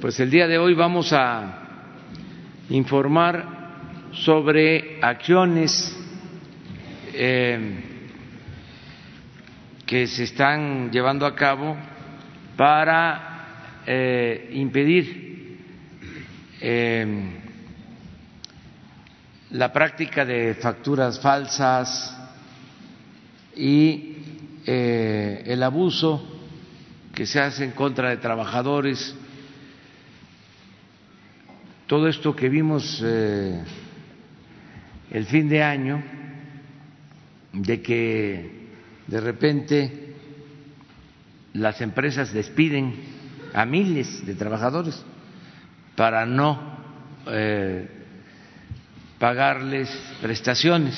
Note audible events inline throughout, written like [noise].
Pues el día de hoy vamos a informar sobre acciones eh, que se están llevando a cabo para eh, impedir eh, la práctica de facturas falsas y el abuso que se hace en contra de trabajadores todo esto que vimos eh, el fin de año, de que de repente las empresas despiden a miles de trabajadores para no eh, pagarles prestaciones.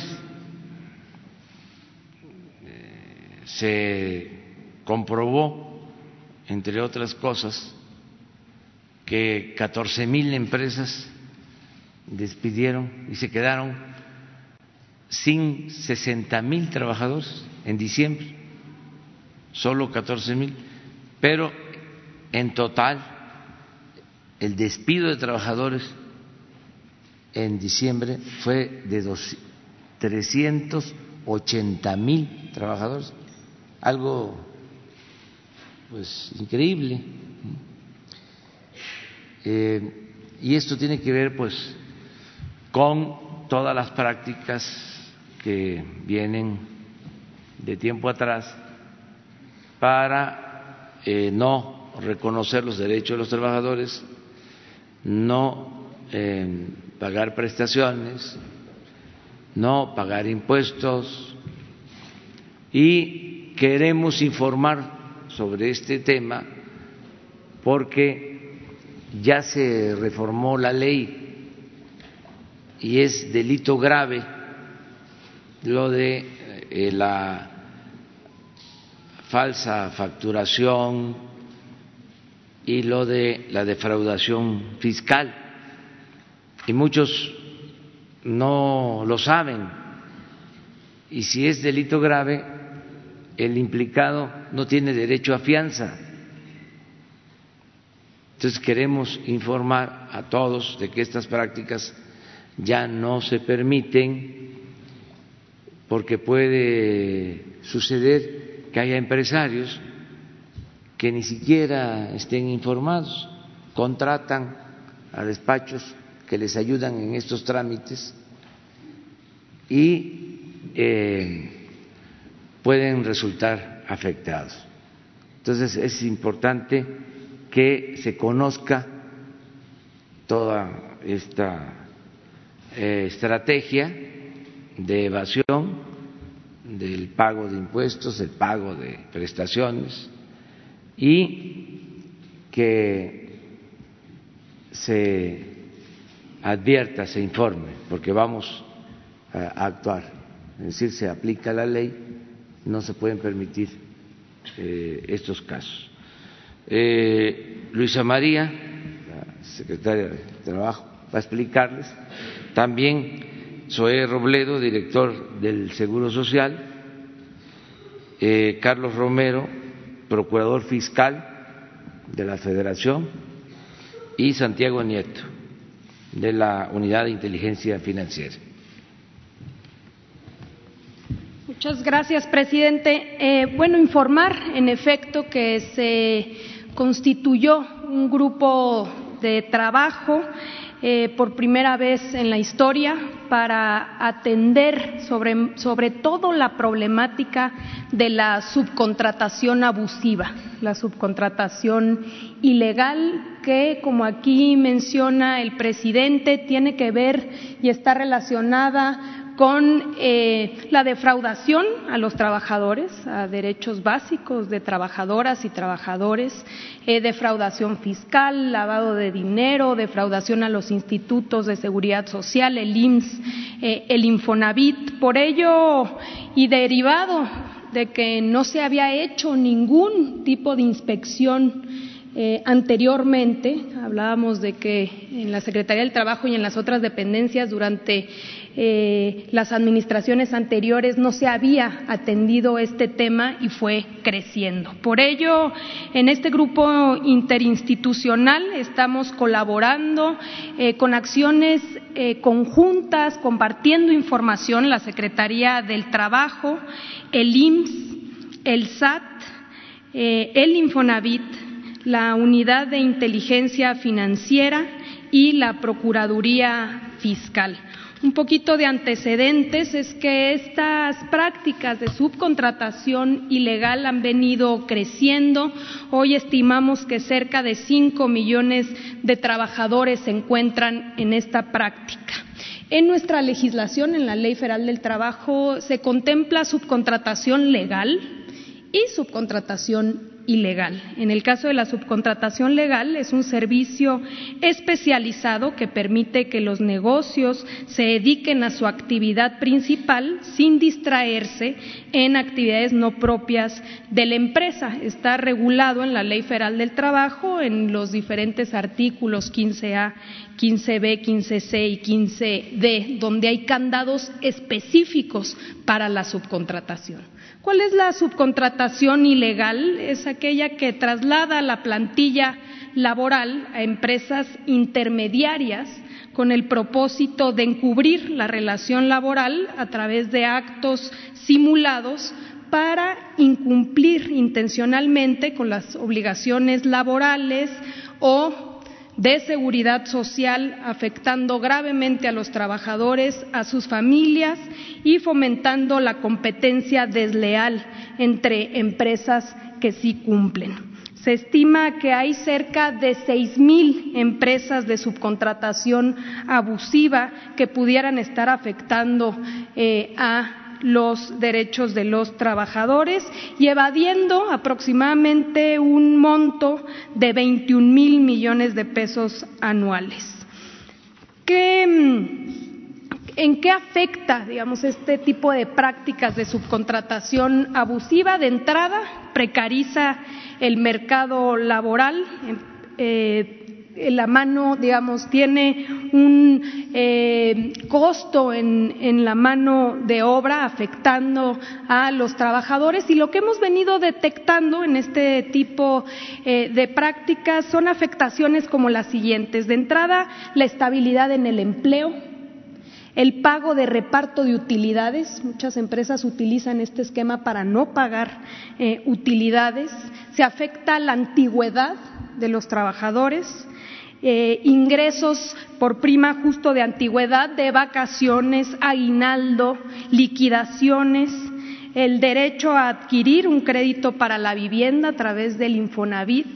Eh, se comprobó, entre otras cosas, que 14 mil empresas despidieron y se quedaron sin 60 mil trabajadores en diciembre, solo 14 mil, pero en total el despido de trabajadores en diciembre fue de 380 mil trabajadores, algo pues increíble. Eh, y esto tiene que ver pues con todas las prácticas que vienen de tiempo atrás para eh, no reconocer los derechos de los trabajadores, no eh, pagar prestaciones, no pagar impuestos. Y queremos informar sobre este tema porque ya se reformó la ley y es delito grave lo de eh, la falsa facturación y lo de la defraudación fiscal. Y muchos no lo saben. Y si es delito grave, el implicado no tiene derecho a fianza entonces queremos informar a todos de que estas prácticas ya no se permiten porque puede suceder que haya empresarios que ni siquiera estén informados, contratan a despachos que les ayudan en estos trámites y eh, pueden resultar afectados. Entonces es importante que se conozca toda esta eh, estrategia de evasión del pago de impuestos, el pago de prestaciones y que se advierta, se informe, porque vamos a actuar, es decir, se aplica la ley, no se pueden permitir eh, estos casos. Eh, Luisa María, la secretaria de Trabajo, va a explicarles. También Zoé Robledo, director del Seguro Social. Eh, Carlos Romero, procurador fiscal de la Federación. Y Santiago Nieto, de la Unidad de Inteligencia Financiera. Muchas gracias, presidente. Eh, bueno, informar, en efecto, que se constituyó un grupo de trabajo eh, por primera vez en la historia para atender sobre, sobre todo la problemática de la subcontratación abusiva, la subcontratación ilegal que, como aquí menciona el presidente, tiene que ver y está relacionada con eh, la defraudación a los trabajadores, a derechos básicos de trabajadoras y trabajadores, eh, defraudación fiscal, lavado de dinero, defraudación a los institutos de seguridad social, el IMSS, eh, el Infonavit. Por ello, y derivado de que no se había hecho ningún tipo de inspección anteriormente, hablábamos de que en la Secretaría del Trabajo y en las otras dependencias durante eh, las administraciones anteriores no se había atendido este tema y fue creciendo. Por ello, en este grupo interinstitucional estamos colaborando eh, con acciones eh, conjuntas, compartiendo información, la Secretaría del Trabajo, el IMSS, el SAT, el Infonavit, la Unidad de Inteligencia Financiera y la Procuraduría Fiscal. Un poquito de antecedentes es que estas prácticas de subcontratación ilegal han venido creciendo. Hoy estimamos que cerca de cinco millones de trabajadores se encuentran en esta práctica. En nuestra legislación, en la Ley Federal del Trabajo, se contempla subcontratación legal y subcontratación ilegal. En el caso de la subcontratación legal, es un servicio especializado que permite que los negocios se dediquen a su actividad principal sin distraerse en actividades no propias de la empresa. Está regulado en la Ley Federal del Trabajo en los diferentes artículos 15A 15B, 15C y 15D, donde hay candados específicos para la subcontratación. ¿Cuál es la subcontratación ilegal? Es aquella que traslada la plantilla laboral a empresas intermediarias con el propósito de encubrir la relación laboral a través de actos simulados para incumplir intencionalmente con las obligaciones laborales o de seguridad social, afectando gravemente a los trabajadores, a sus familias y fomentando la competencia desleal entre empresas que sí cumplen. Se estima que hay cerca de seis mil empresas de subcontratación abusiva que pudieran estar afectando eh, a los derechos de los trabajadores y evadiendo aproximadamente un monto de 21 mil millones de pesos anuales. ¿En qué afecta, digamos, este tipo de prácticas de subcontratación abusiva? De entrada, precariza el mercado laboral, eh, la mano, digamos, tiene un eh, costo en, la mano de obra afectando a los trabajadores y lo que hemos venido detectando en este tipo eh, de prácticas son afectaciones como las siguientes. De entrada, la estabilidad en el empleo, el pago de reparto de utilidades. Muchas empresas utilizan este esquema para no pagar eh, utilidades. Se afecta la antigüedad de los trabajadores, eh, ingresos por prima justo de antigüedad, de vacaciones, aguinaldo, liquidaciones, el derecho a adquirir un crédito para la vivienda a través del Infonavit.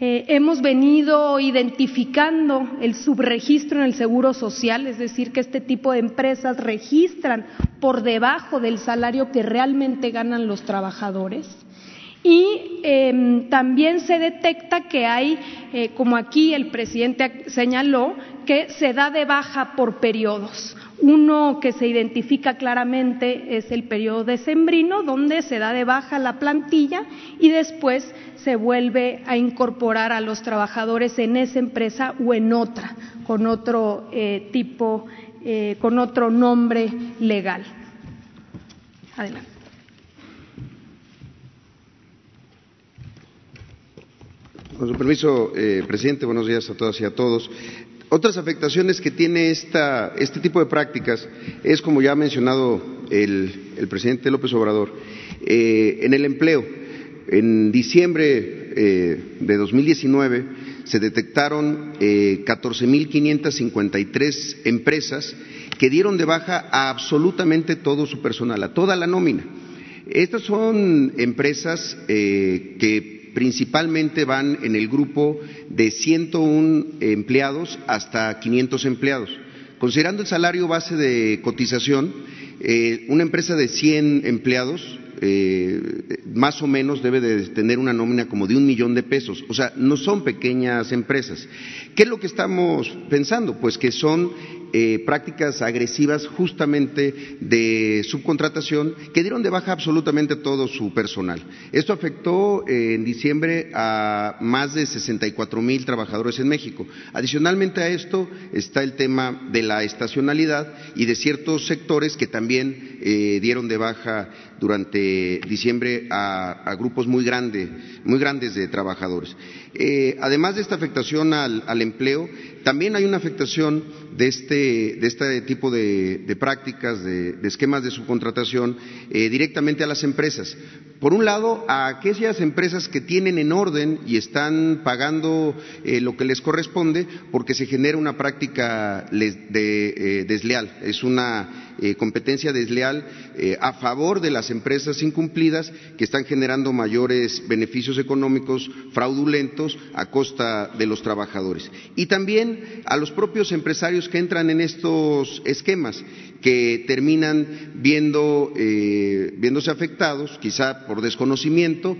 Eh, hemos venido identificando el subregistro en el Seguro Social, es decir, que este tipo de empresas registran por debajo del salario que realmente ganan los trabajadores y em, también se detecta que hay, eh, como aquí el presidente señaló, que se da de baja por periodos. Uno que se identifica claramente es el periodo decembrino, donde se da de baja la plantilla y después se vuelve a incorporar a los trabajadores en esa empresa o en otra, con otro eh, tipo, eh, con otro nombre legal. Adelante. Con su permiso, eh, presidente, buenos días a todas y a todos. Otras afectaciones que tiene esta, este tipo de prácticas es, como ya ha mencionado el, presidente López Obrador, eh, en el empleo. En diciembre eh, de 2019 se detectaron eh, 14.553 empresas que dieron de baja a absolutamente todo su personal, a toda la nómina. Estas son empresas que principalmente van en el grupo de 101 empleados hasta 500 empleados. Considerando el salario base de cotización, eh, una empresa de 100 empleados eh, más o menos debe de tener una nómina como de un millón de pesos. O sea, no son pequeñas empresas. ¿Qué es lo que estamos pensando? Pues que son eh, prácticas agresivas justamente de subcontratación que dieron de baja absolutamente todo su personal. Esto afectó eh, en diciembre a más de 64 mil trabajadores en México. Adicionalmente a esto está el tema de la estacionalidad y de ciertos sectores que también eh, dieron de baja durante diciembre a, grupos muy, muy grandes de trabajadores. Eh, además de esta afectación al, empleo, también hay una afectación de este, de este tipo de, prácticas, de, esquemas de subcontratación eh, directamente a las empresas. Por un lado, a aquellas empresas que tienen en orden y están pagando eh, lo que les corresponde porque se genera una práctica desleal, es una competencia desleal a favor de las empresas incumplidas que están generando mayores beneficios económicos fraudulentos a costa de los trabajadores. Y también a los propios empresarios que entran en estos esquemas, que terminan viendo, eh, viéndose afectados, quizá por desconocimiento,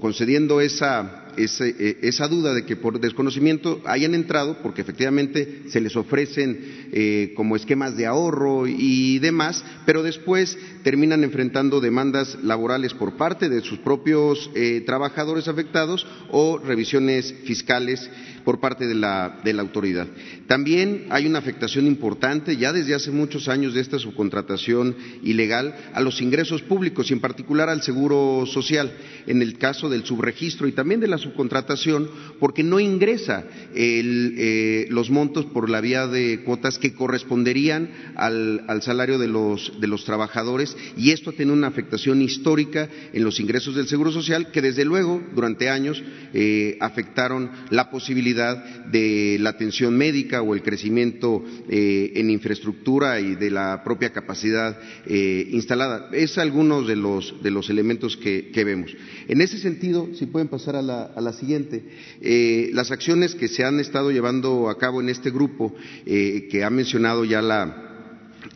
concediendo esa eh, esa duda de que por desconocimiento hayan entrado, porque efectivamente se les ofrecen eh, como esquemas de ahorro y demás, pero después terminan enfrentando demandas laborales por parte de sus propios trabajadores afectados o revisiones fiscales por parte de la, de la autoridad. También hay una afectación importante ya desde hace muchos años de esta subcontratación ilegal a los ingresos públicos y en particular al seguro social, en el caso del subregistro y también de la subcontratación, porque no ingresa eh, los montos por la vía de cuotas que corresponderían al, salario de los, de los trabajadores y esto tiene una afectación histórica en los ingresos del seguro social que desde luego durante años eh, afectaron la posibilidad de la atención médica o el crecimiento eh, en infraestructura y de la propia capacidad eh, instalada. Es algunos de los, de los elementos que, vemos. En ese sentido, si pueden pasar a la, a la siguiente, eh, las acciones que se han estado llevando a cabo en este grupo, que ha mencionado ya la,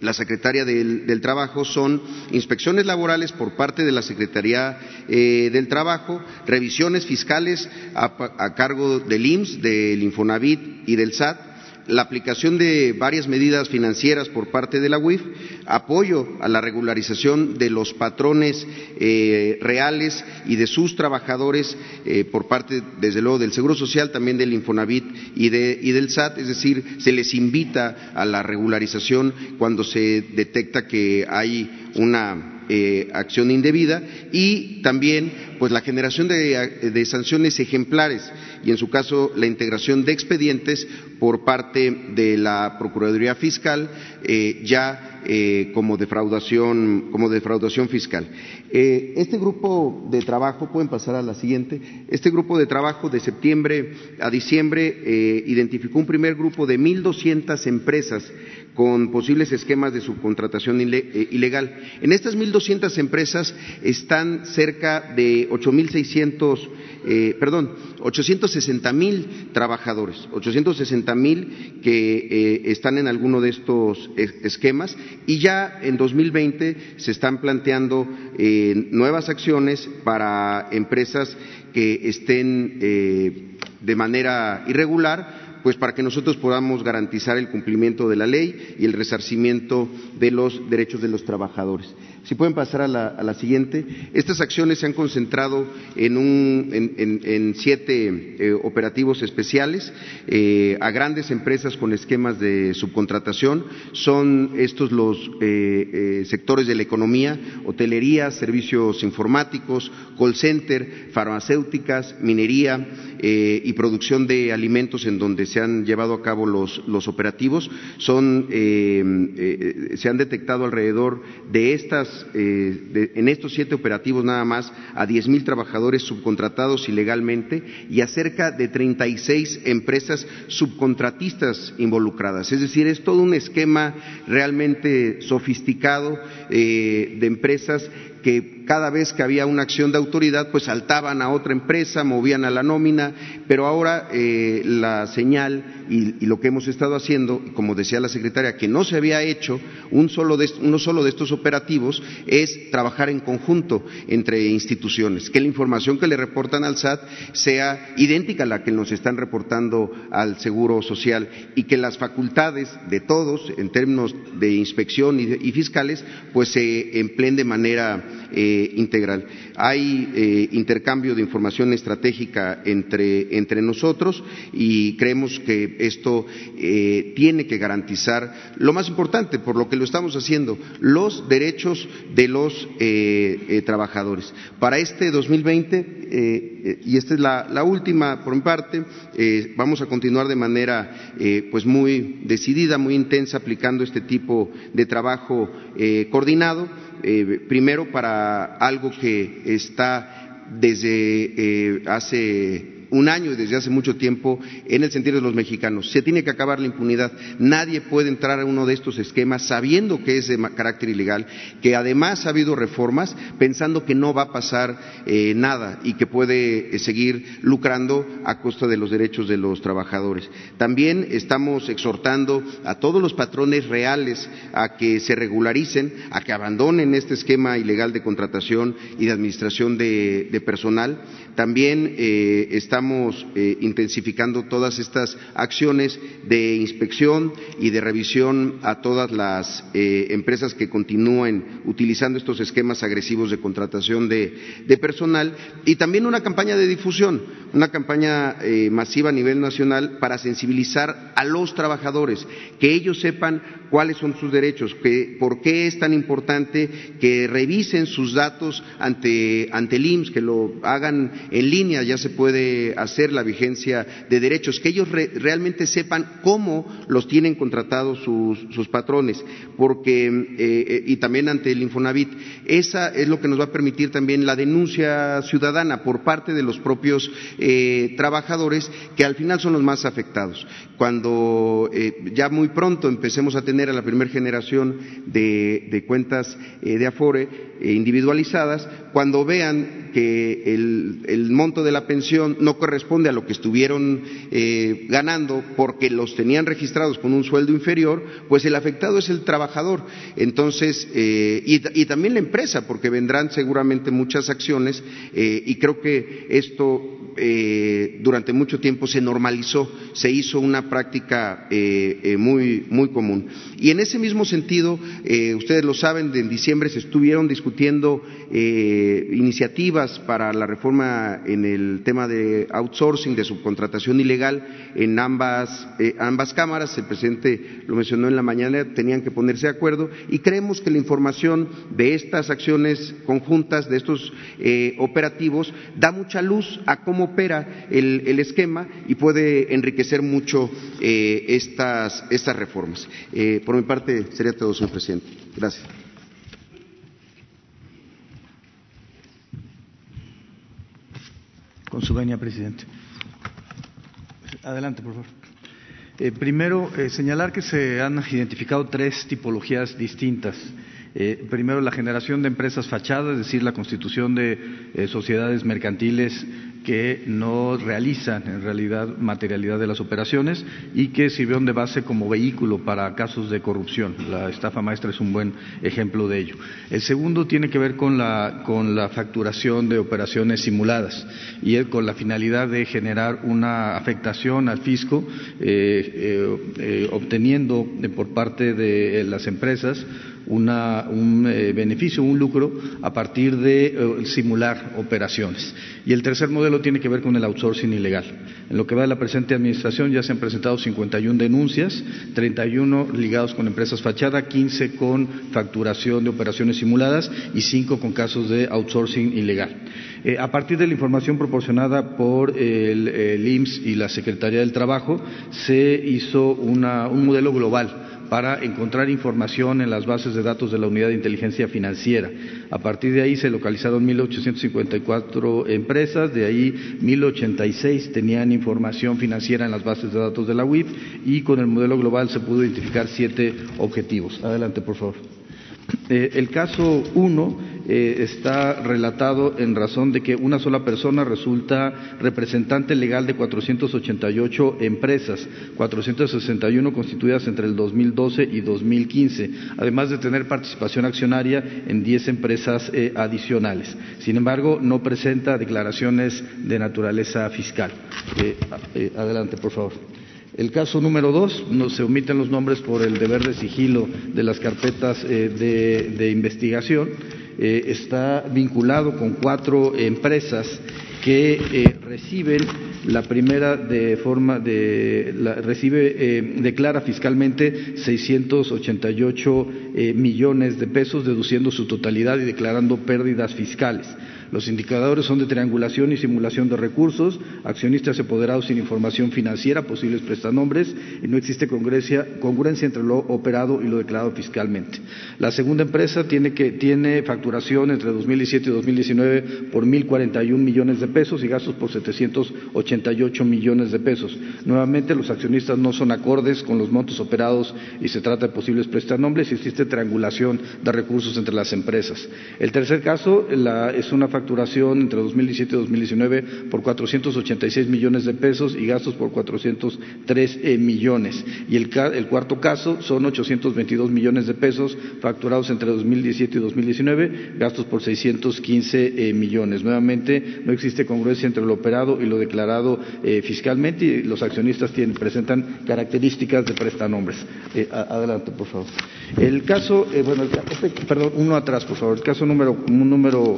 la Secretaría del, Trabajo son inspecciones laborales por parte de la Secretaría eh, del Trabajo, revisiones fiscales a, cargo del IMSS, del Infonavit y del SAT, la aplicación de varias medidas financieras por parte de la UIF, apoyo a la regularización de los patrones eh, reales y de sus trabajadores eh, por parte, desde luego, del Seguro Social, también del Infonavit y, y del SAT, es decir, se les invita a la regularización cuando se detecta que hay una eh, acción indebida y también pues la generación de, sanciones ejemplares y en su caso la integración de expedientes por parte de la Procuraduría Fiscal eh, ya eh, como defraudación como defraudación fiscal. este grupo de trabajo pueden pasar a la siguiente. Este grupo de trabajo de septiembre a diciembre identificó un primer grupo de 1.200 empresas con posibles esquemas de subcontratación eh, ilegal. En estas 1.200 empresas están cerca de 8.600, eh, perdón, 860.000 trabajadores, 860.000 que eh, están en alguno de estos esquemas y ya en 2020 se están planteando eh, nuevas acciones para empresas que estén de manera irregular pues para que nosotros podamos garantizar el cumplimiento de la ley y el resarcimiento de los derechos de los trabajadores. Si pueden pasar a la, siguiente. Estas acciones se han concentrado en, un, en, siete eh, operativos especiales eh, a grandes empresas con esquemas de subcontratación. Son estos los eh, sectores de la economía, hotelería, servicios informáticos, call center, farmacéuticas, minería y producción de alimentos en donde se han llevado a cabo los, los operativos. Son, se han detectado alrededor de estas eh, en estos siete operativos nada más a diez mil trabajadores subcontratados ilegalmente y a cerca de 36 empresas subcontratistas involucradas. Es decir, es todo un esquema realmente sofisticado eh, de empresas que cada vez que había una acción de autoridad, pues saltaban a otra empresa, movían a la nómina, pero ahora eh, la señal y, lo que hemos estado haciendo, como decía la secretaria, que no se había hecho un solo de, uno solo de estos operativos, es trabajar en conjunto entre instituciones, que la información que le reportan al SAT sea idéntica a la que nos están reportando al Seguro Social y que las facultades de todos, en términos de inspección y, fiscales, pues se empleen de manera eh, integral. Hay eh, intercambio de información estratégica entre, entre nosotros y creemos que esto eh, tiene que garantizar lo más importante, por lo que lo estamos haciendo, los derechos de los trabajadores. Para este 2020, y esta es la, última por mi parte, vamos a continuar de manera pues muy decidida, muy intensa, aplicando este tipo de trabajo coordinado eh, primero para algo que está desde eh, hace un año y desde hace mucho tiempo en el sentido de los mexicanos. Se tiene que acabar la impunidad. Nadie puede entrar a uno de estos esquemas sabiendo que es de carácter ilegal, que además ha habido reformas pensando que no va a pasar eh, nada y que puede eh, seguir lucrando a costa de los derechos de los trabajadores. También estamos exhortando a todos los patrones reales a que se regularicen, a que abandonen este esquema ilegal de contratación y de administración de, personal. También eh, estamos eh, intensificando todas estas acciones de inspección y de revisión a todas las eh, empresas que continúen utilizando estos esquemas agresivos de contratación de, personal y también una campaña de difusión, una campaña masiva a nivel nacional para sensibilizar a los trabajadores, que ellos sepan cuáles son sus derechos, que, por qué es tan importante que revisen sus datos ante, ante el IMSS, que lo hagan en línea, ya se puede hacer la vigencia de derechos, que ellos realmente sepan cómo los tienen contratados sus, patrones, porque, eh, eh, y también ante el Infonavit. Esa es lo que nos va a permitir también la denuncia ciudadana por parte de los propios eh, trabajadores, que al final son los más afectados. Cuando ya muy pronto empecemos a tener a la primera generación de, cuentas de Afore individualizadas, cuando vean que el, monto de la pensión no corresponde a lo que estuvieron eh, ganando porque los tenían registrados con un sueldo inferior, pues el afectado es el trabajador. Entonces, eh, y, también la empresa, porque vendrán seguramente muchas acciones eh, y creo que esto durante mucho tiempo se normalizó, se hizo una práctica muy, muy común. Y en ese mismo sentido, ustedes lo saben, en diciembre se estuvieron discutiendo iniciativas para la reforma en el tema de outsourcing, de subcontratación ilegal en ambas, eh, ambas cámaras. El presidente lo mencionó en la mañana, tenían que ponerse de acuerdo y creemos que la información de estas acciones conjuntas, de estos eh, operativos, da mucha luz a cómo opera el, esquema y puede enriquecer mucho eh, estas, estas reformas. por mi parte, sería todo, señor presidente. Gracias. Con su venia, presidente. Adelante, por favor. Eh, primero, eh, señalar que se han identificado tres tipologías distintas. Eh, primero, la generación de empresas fachadas, es decir, la constitución de sociedades mercantiles que no realizan en realidad materialidad de las operaciones y que sirvieron de base como vehículo para casos de corrupción. La estafa maestra es un buen ejemplo de ello. El segundo tiene que ver con la, con la facturación de operaciones simuladas y con la finalidad de generar una afectación al fisco, eh, eh, eh, obteniendo por parte de las empresas un eh, beneficio, un lucro a partir de eh, simular operaciones. Y el tercer modelo tiene que ver con el outsourcing ilegal. En lo que va de la presente administración ya se han presentado 51 denuncias, 31 ligados con empresas fachada, 15 con facturación de operaciones simuladas y 5 con casos de outsourcing ilegal. Eh, a partir de la información proporcionada por el, el IMSS y la Secretaría del Trabajo, se hizo un modelo global para encontrar información en las bases de datos de la Unidad de Inteligencia Financiera. A partir de ahí se localizaron 1.854 empresas, de ahí 1.086 tenían información financiera en las bases de datos de la UIF y con el modelo global se pudo identificar siete objetivos. Adelante, por favor. Eh, el caso uno eh, está relatado en razón de que una sola persona resulta representante legal de 488 empresas, 461 constituidas entre el 2012 y 2015, además de tener participación accionaria en 10 empresas eh, adicionales. Sin embargo, no presenta declaraciones de naturaleza fiscal. Eh, adelante, por favor. El caso número dos, no se omiten los nombres por el deber de sigilo de las carpetas de investigación. Eh, está vinculado con cuatro empresas que eh, reciben la primera de forma de recibe eh, declara fiscalmente 688 millones de pesos deduciendo su totalidad y declarando pérdidas fiscales. Los indicadores son de triangulación y simulación de recursos, accionistas apoderados sin información financiera, posibles prestanombres y no existe congruencia, entre lo operado y lo declarado fiscalmente. La segunda empresa tiene, que, tiene facturación entre 2017 y 2019 por 1.041 millones de pesos y gastos por 788 millones de pesos. Nuevamente, los accionistas no son acordes con los montos operados y se trata de posibles prestanombres y existe triangulación de recursos entre las empresas. El tercer caso es una facturación entre 2017 y 2019 por 486 millones de pesos y gastos por 403 eh, millones. Y el, cuarto caso son 822 millones de pesos facturados entre 2017 y 2019, gastos por 615 eh, millones. Nuevamente, no existe congruencia entre lo operado y lo declarado eh, fiscalmente y los accionistas tienen, presentan características de prestanombres. adelante, por favor. El caso, bueno, este, perdón, uno atrás, por favor. El caso número, número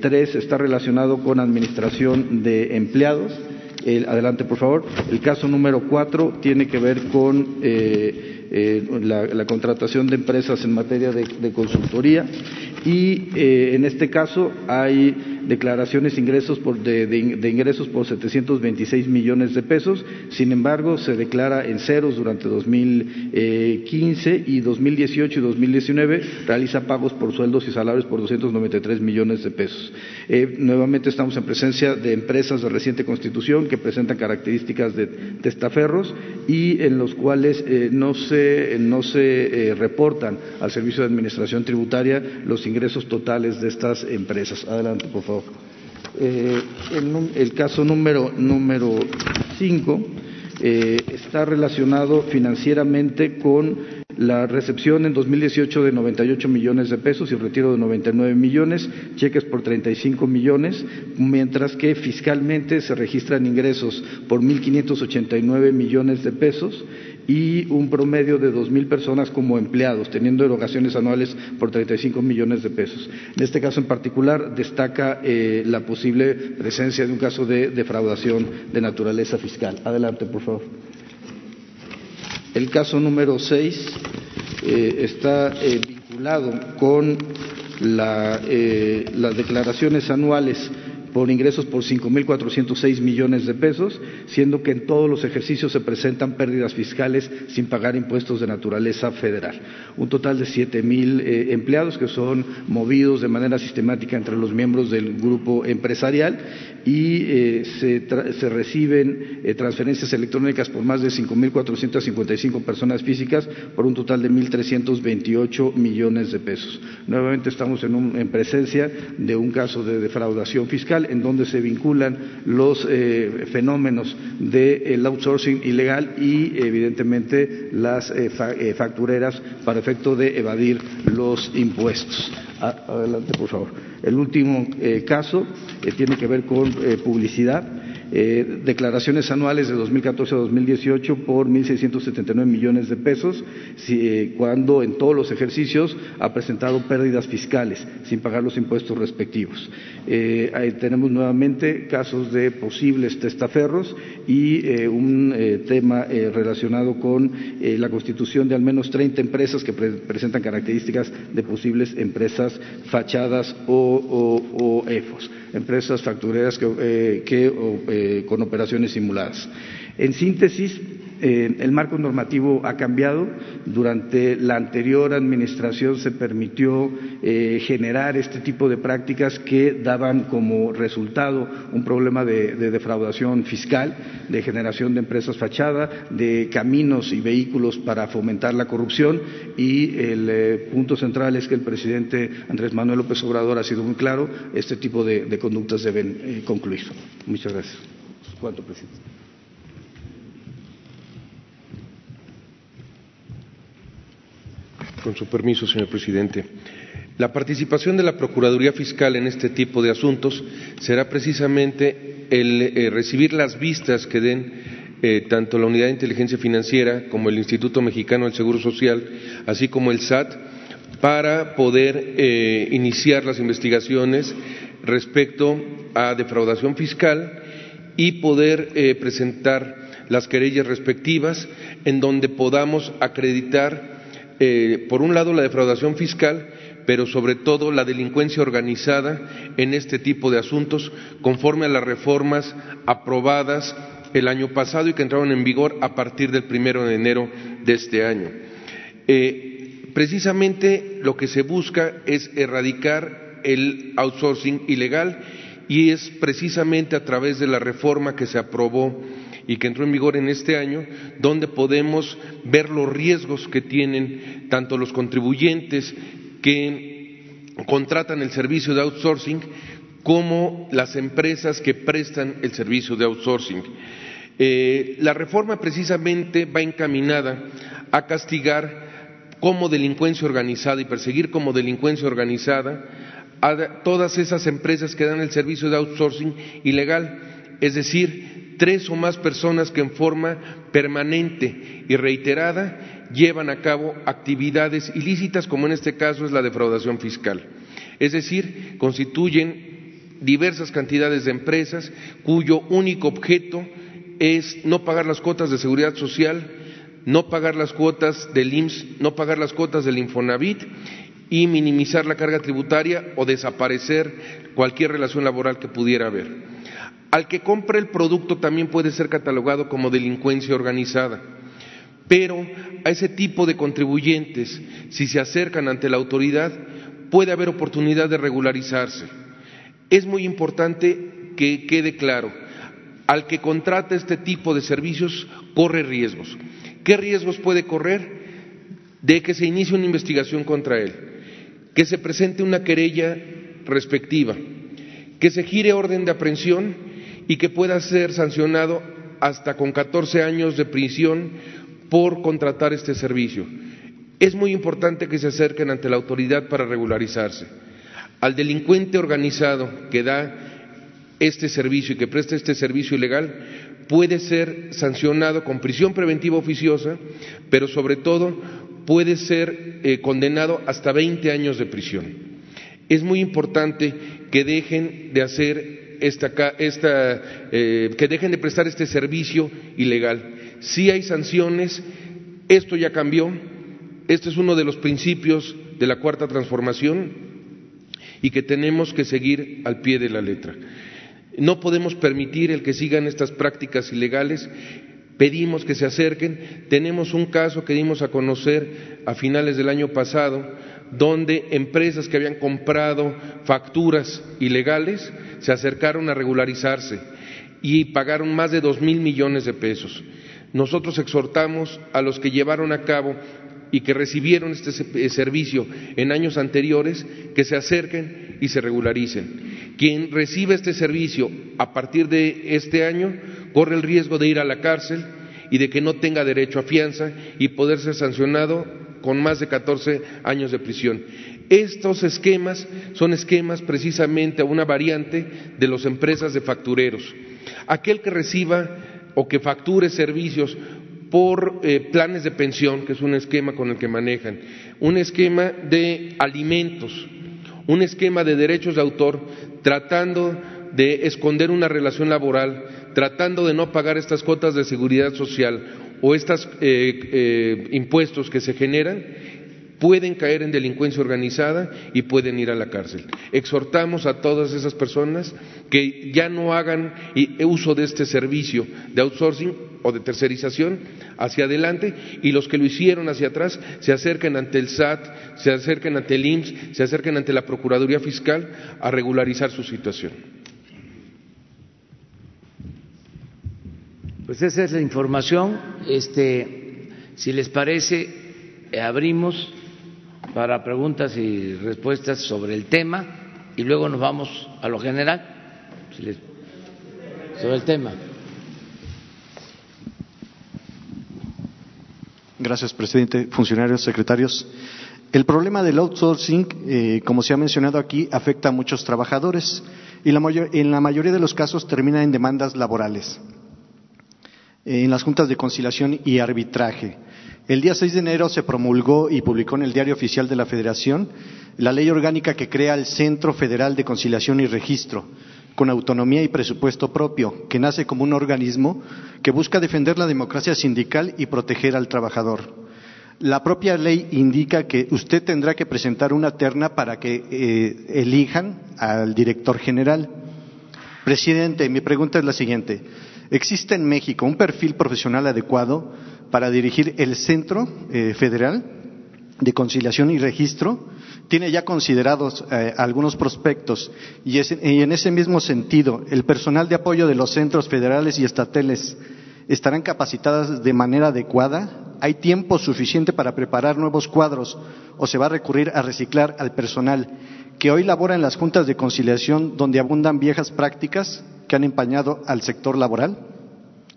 tres está relacionado con administración de empleados. adelante, por favor. El caso número cuatro tiene que ver con eh, eh, la, contratación de empresas en materia de, consultoría y eh, en este caso hay declaraciones ingresos de, ingresos por 726 millones de pesos. Sin embargo, se declara en ceros durante 2015 y 2018 y 2019 realiza pagos por sueldos y salarios por 293 millones de pesos. Eh, nuevamente estamos en presencia de empresas de reciente constitución que presentan características de testaferros y en los cuales eh, no se, no se eh, reportan al Servicio de Administración Tributaria los ingresos totales de estas empresas. Adelante, por favor. Eh, el, caso número número cinco eh, está relacionado financieramente con la recepción en 2018 de 98 millones de pesos y retiro de 99 millones, cheques por 35 millones, mientras que fiscalmente se registran ingresos por 1.589 millones de pesos y un promedio de 2.000 personas como empleados, teniendo erogaciones anuales por 35 millones de pesos. En este caso en particular destaca eh, la posible presencia de un caso de defraudación de naturaleza fiscal. Adelante, por favor. El caso número 6 eh, está eh, vinculado con las declaraciones anuales por ingresos por 5.406 millones de pesos, siendo que en todos los ejercicios se presentan pérdidas fiscales sin pagar impuestos de naturaleza federal. Un total de 7.000 eh, empleados que son movidos de manera sistemática entre los miembros del grupo empresarial y eh, se, reciben eh, transferencias electrónicas por más de 5.455 personas físicas por un total de 1.328 millones de pesos. Nuevamente estamos en presencia de un caso de defraudación fiscal en donde se vinculan los eh, fenómenos del outsourcing ilegal y, evidentemente, las factureras para efecto de evadir los impuestos. Adelante, por favor. El último caso tiene que ver con publicidad. Eh, declaraciones anuales de 2014 a 2018 por 1.679 millones de pesos, eh, cuando en todos los ejercicios ha presentado pérdidas fiscales sin pagar los impuestos respectivos. Eh, ahí tenemos nuevamente casos de posibles testaferros y un tema relacionado con la constitución de al menos 30 empresas que presentan características de posibles empresas fachadas o, EFOS, empresas factureras que, que eh, con operaciones simuladas. En síntesis, eh, el marco normativo ha cambiado. Durante la anterior administración se permitió eh, generar este tipo de prácticas que daban como resultado un problema de, defraudación fiscal, de generación de empresas fachada, de caminos y vehículos para fomentar la corrupción y el eh, punto central es que el presidente Andrés Manuel López Obrador ha sido muy claro, este tipo de, conductas deben concluir. Muchas gracias. ¿Cuánto, presidente? Con su permiso, señor presidente. La participación de la Procuraduría Fiscal en este tipo de asuntos será precisamente el eh, recibir las vistas que den eh, tanto la Unidad de Inteligencia Financiera como el Instituto Mexicano del Seguro Social, así como el SAT, para poder eh, iniciar las investigaciones respecto a defraudación fiscal y poder presentar las querellas respectivas en donde podamos acreditar eh, por un lado, la defraudación fiscal, pero sobre todo la delincuencia organizada en este tipo de asuntos, conforme a las reformas aprobadas el año pasado y que entraron en vigor a partir del primero de enero de este año. Eh, precisamente lo que se busca es erradicar el outsourcing ilegal y es precisamente a través de la reforma que se aprobó y que entró en vigor en este año, donde podemos ver los riesgos que tienen tanto los contribuyentes que contratan el servicio de outsourcing como las empresas que prestan el servicio de outsourcing. Eh, la reforma precisamente va encaminada a castigar como delincuencia organizada y perseguir como delincuencia organizada a todas esas empresas que dan el servicio de outsourcing ilegal, es decir, tres o más personas que en forma permanente y reiterada llevan a cabo actividades ilícitas, como en este caso es la defraudación fiscal. Es decir, constituyen diversas cantidades de empresas cuyo único objeto es no pagar las cuotas de seguridad social, no pagar las cuotas del IMSS, no pagar las cuotas del Infonavit y minimizar la carga tributaria o desaparecer cualquier relación laboral que pudiera haber. Al que compre el producto también puede ser catalogado como delincuencia organizada. Pero a ese tipo de contribuyentes, si se acercan ante la autoridad, puede haber oportunidad de regularizarse. Es muy importante que quede claro, al que contrata este tipo de servicios corre riesgos. ¿Qué riesgos puede correr? De que se inicie una investigación contra él, que se presente una querella respectiva, que se gire orden de aprehensión y que pueda ser sancionado hasta con 14 años de prisión por contratar este servicio. Es muy importante que se acerquen ante la autoridad para regularizarse. Al delincuente organizado que da este servicio y que presta este servicio ilegal puede ser sancionado con prisión preventiva oficiosa, pero sobre todo puede ser eh, condenado hasta 20 años de prisión. Es muy importante que dejen de hacer esta, eh, que dejen de prestar este servicio ilegal. Si hay sanciones, esto ya cambió, este es uno de los principios de la cuarta transformación y que tenemos que seguir al pie de la letra. No podemos permitir el que sigan estas prácticas ilegales. Pedimos que se acerquen. Tenemos un caso que dimos a conocer a finales del año pasado donde empresas que habían comprado facturas ilegales se acercaron a regularizarse y pagaron más de dos mil millones de pesos. Nosotros exhortamos a los que llevaron a cabo y que recibieron este eh, servicio en años anteriores que se acerquen y se regularicen. Quien recibe este servicio a partir de este año corre el riesgo de ir a la cárcel y de que no tenga derecho a fianza y poder ser sancionado con más de 14 años de prisión. Estos esquemas son esquemas precisamente a una variante de las empresas de factureros. Aquel que reciba o que facture servicios por eh, planes de pensión, que es un esquema con el que manejan, un esquema de alimentos, un esquema de derechos de autor, tratando de esconder una relación laboral, tratando de no pagar estas cuotas de seguridad social o estos eh, eh, impuestos que se generan, pueden caer en delincuencia organizada y pueden ir a la cárcel. Exhortamos a todas esas personas que ya no hagan uso de este servicio de outsourcing o de tercerización hacia adelante y los que lo hicieron hacia atrás se acerquen ante el SAT, se acerquen ante el IMSS, se acerquen ante la Procuraduría Fiscal a regularizar su situación. Pues esa es la información. Este, si les parece, eh, abrimos para preguntas y respuestas sobre el tema y luego nos vamos a lo general sobre el tema. Gracias, presidente, funcionarios, secretarios. El problema del outsourcing, eh, como se ha mencionado aquí, afecta a muchos trabajadores y en la mayoría de los casos termina en demandas laborales, en las juntas de conciliación y arbitraje. El día 6 de enero se promulgó y publicó en el Diario Oficial de la Federación la ley orgánica que crea el Centro Federal de Conciliación y Registro, con autonomía y presupuesto propio, que nace como un organismo que busca defender la democracia sindical y proteger al trabajador. La propia ley indica que usted tendrá que presentar una terna para que eh, elijan al director general. Presidente, mi pregunta es la siguiente. ¿Existe en México un perfil profesional adecuado para dirigir el Centro eh, Federal de Conciliación y Registro? tiene ya considerados eh, algunos prospectos y, en ese mismo sentido, el personal de apoyo de los centros federales y estatales estarán capacitadas de manera adecuada. ¿Hay tiempo suficiente para preparar nuevos cuadros o se va a recurrir a reciclar al personal que hoy labora en las juntas de conciliación donde abundan viejas prácticas que han empañado al sector laboral?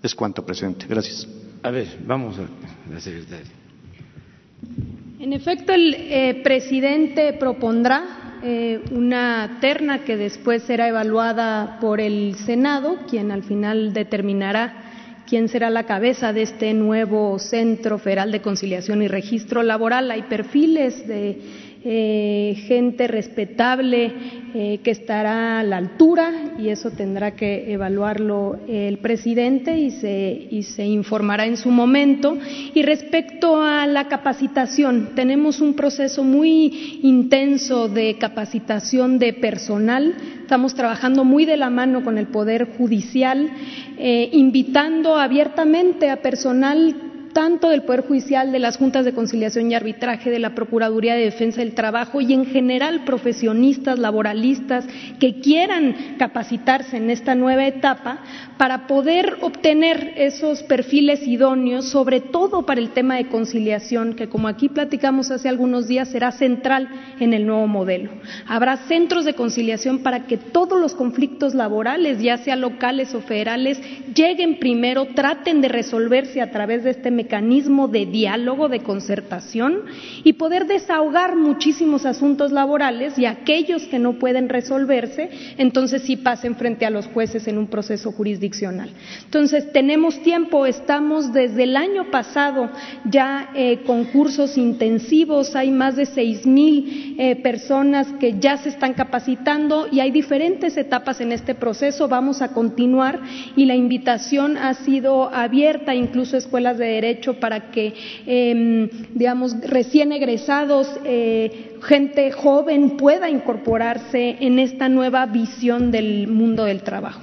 Es cuanto, presidente. Gracias. A ver, vamos a la secretaria. En efecto, el eh, presidente propondrá eh, una terna que después será evaluada por el Senado, quien al final determinará quién será la cabeza de este nuevo Centro Federal de Conciliación y Registro Laboral. Hay perfiles de eh, gente respetable eh, que estará a la altura y eso tendrá que evaluarlo el presidente y se, y se informará en su momento. Y respecto a la capacitación, tenemos un proceso muy intenso de capacitación de personal. Estamos trabajando muy de la mano con el Poder Judicial, eh, invitando abiertamente a personal tanto del Poder Judicial, de las juntas de conciliación y arbitraje, de la Procuraduría de Defensa del Trabajo y en general profesionistas, laboralistas que quieran capacitarse en esta nueva etapa para poder obtener esos perfiles idóneos, sobre todo para el tema de conciliación, que como aquí platicamos hace algunos días será central en el nuevo modelo. Habrá centros de conciliación para que todos los conflictos laborales, ya sea locales o federales, lleguen primero, traten de resolverse a través de este mecanismo de diálogo, de concertación y poder desahogar muchísimos asuntos laborales y aquellos que no pueden resolverse, entonces sí pasen frente a los jueces en un proceso jurisdiccional. Entonces, tenemos tiempo, estamos desde el año pasado ya eh, con cursos intensivos, hay más de seis mil eh, personas que ya se están capacitando y hay diferentes etapas en este proceso. Vamos a continuar y la invitación ha sido abierta, incluso escuelas de derecho para que, em, digamos, recién egresados, eh, gente joven pueda incorporarse en esta nueva visión del mundo del trabajo.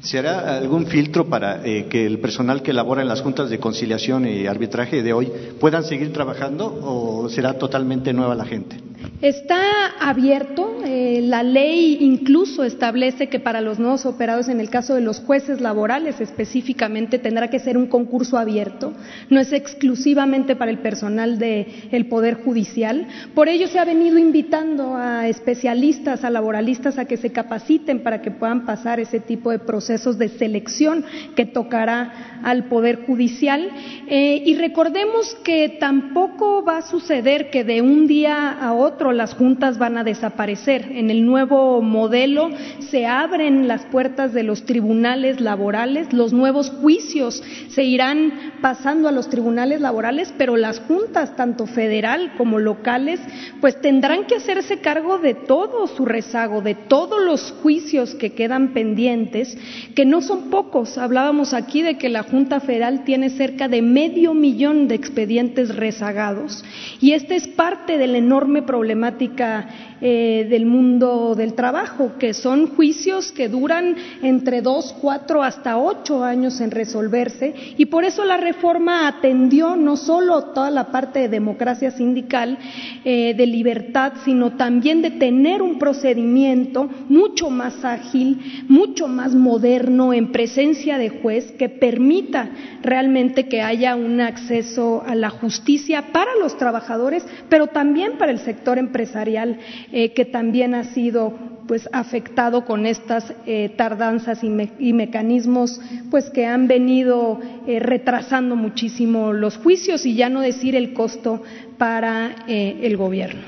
¿Se hará algún filtro para eh, que el personal que labora en las juntas de conciliación y arbitraje de hoy puedan seguir trabajando o será totalmente nueva la gente? Está abierto. Eh, la ley incluso establece que para los nuevos operados, en el caso de los jueces laborales específicamente, tendrá que ser un concurso abierto. No es exclusivamente para el personal del Poder Judicial. Por ello se ha venido invitando a especialistas, a laboralistas, a que se capaciten para que puedan pasar ese tipo de procesos de selección que tocará al Poder Judicial. Eh, y recordemos que tampoco va a suceder que de un día a otro las juntas van a desaparecer. En el nuevo modelo se abren las puertas de los tribunales laborales, los nuevos juicios se irán pasando a los tribunales laborales, pero las juntas, tanto federal como locales, pues tendrán que hacerse cargo de todo su rezago, de todos los juicios que quedan pendientes, que no son pocos. Hablábamos aquí de que la Junta Federal tiene cerca de medio millón de expedientes rezagados y este es parte del enorme problema problemática eh, del mundo del trabajo, que son juicios que duran entre dos, cuatro, hasta ocho años en resolverse, y por eso la reforma atendió no solo toda la parte de democracia sindical, eh, de libertad, sino también de tener un procedimiento mucho más ágil, mucho más moderno, en presencia de juez, que permita realmente que haya un acceso a la justicia para los trabajadores, pero también para el sector empresarial, eh, que también ha sido pues afectado con estas eh, tardanzas y, mecanismos pues que han venido eh, retrasando muchísimo los juicios y ya no decir el costo para el gobierno.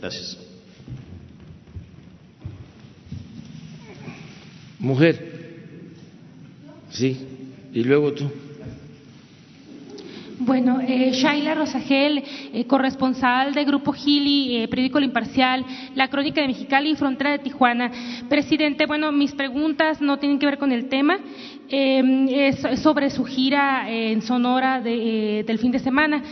Gracias. Mujer. Sí. Y luego tú. Bueno, eh, Shaila Rosagel, eh, corresponsal de Grupo Gili, eh, Periódico Imparcial, La Crónica de Mexicali y Frontera de Tijuana. Presidente, bueno, mis preguntas no tienen que ver con el tema, eh, es sobre su gira en Sonora del fin de semana.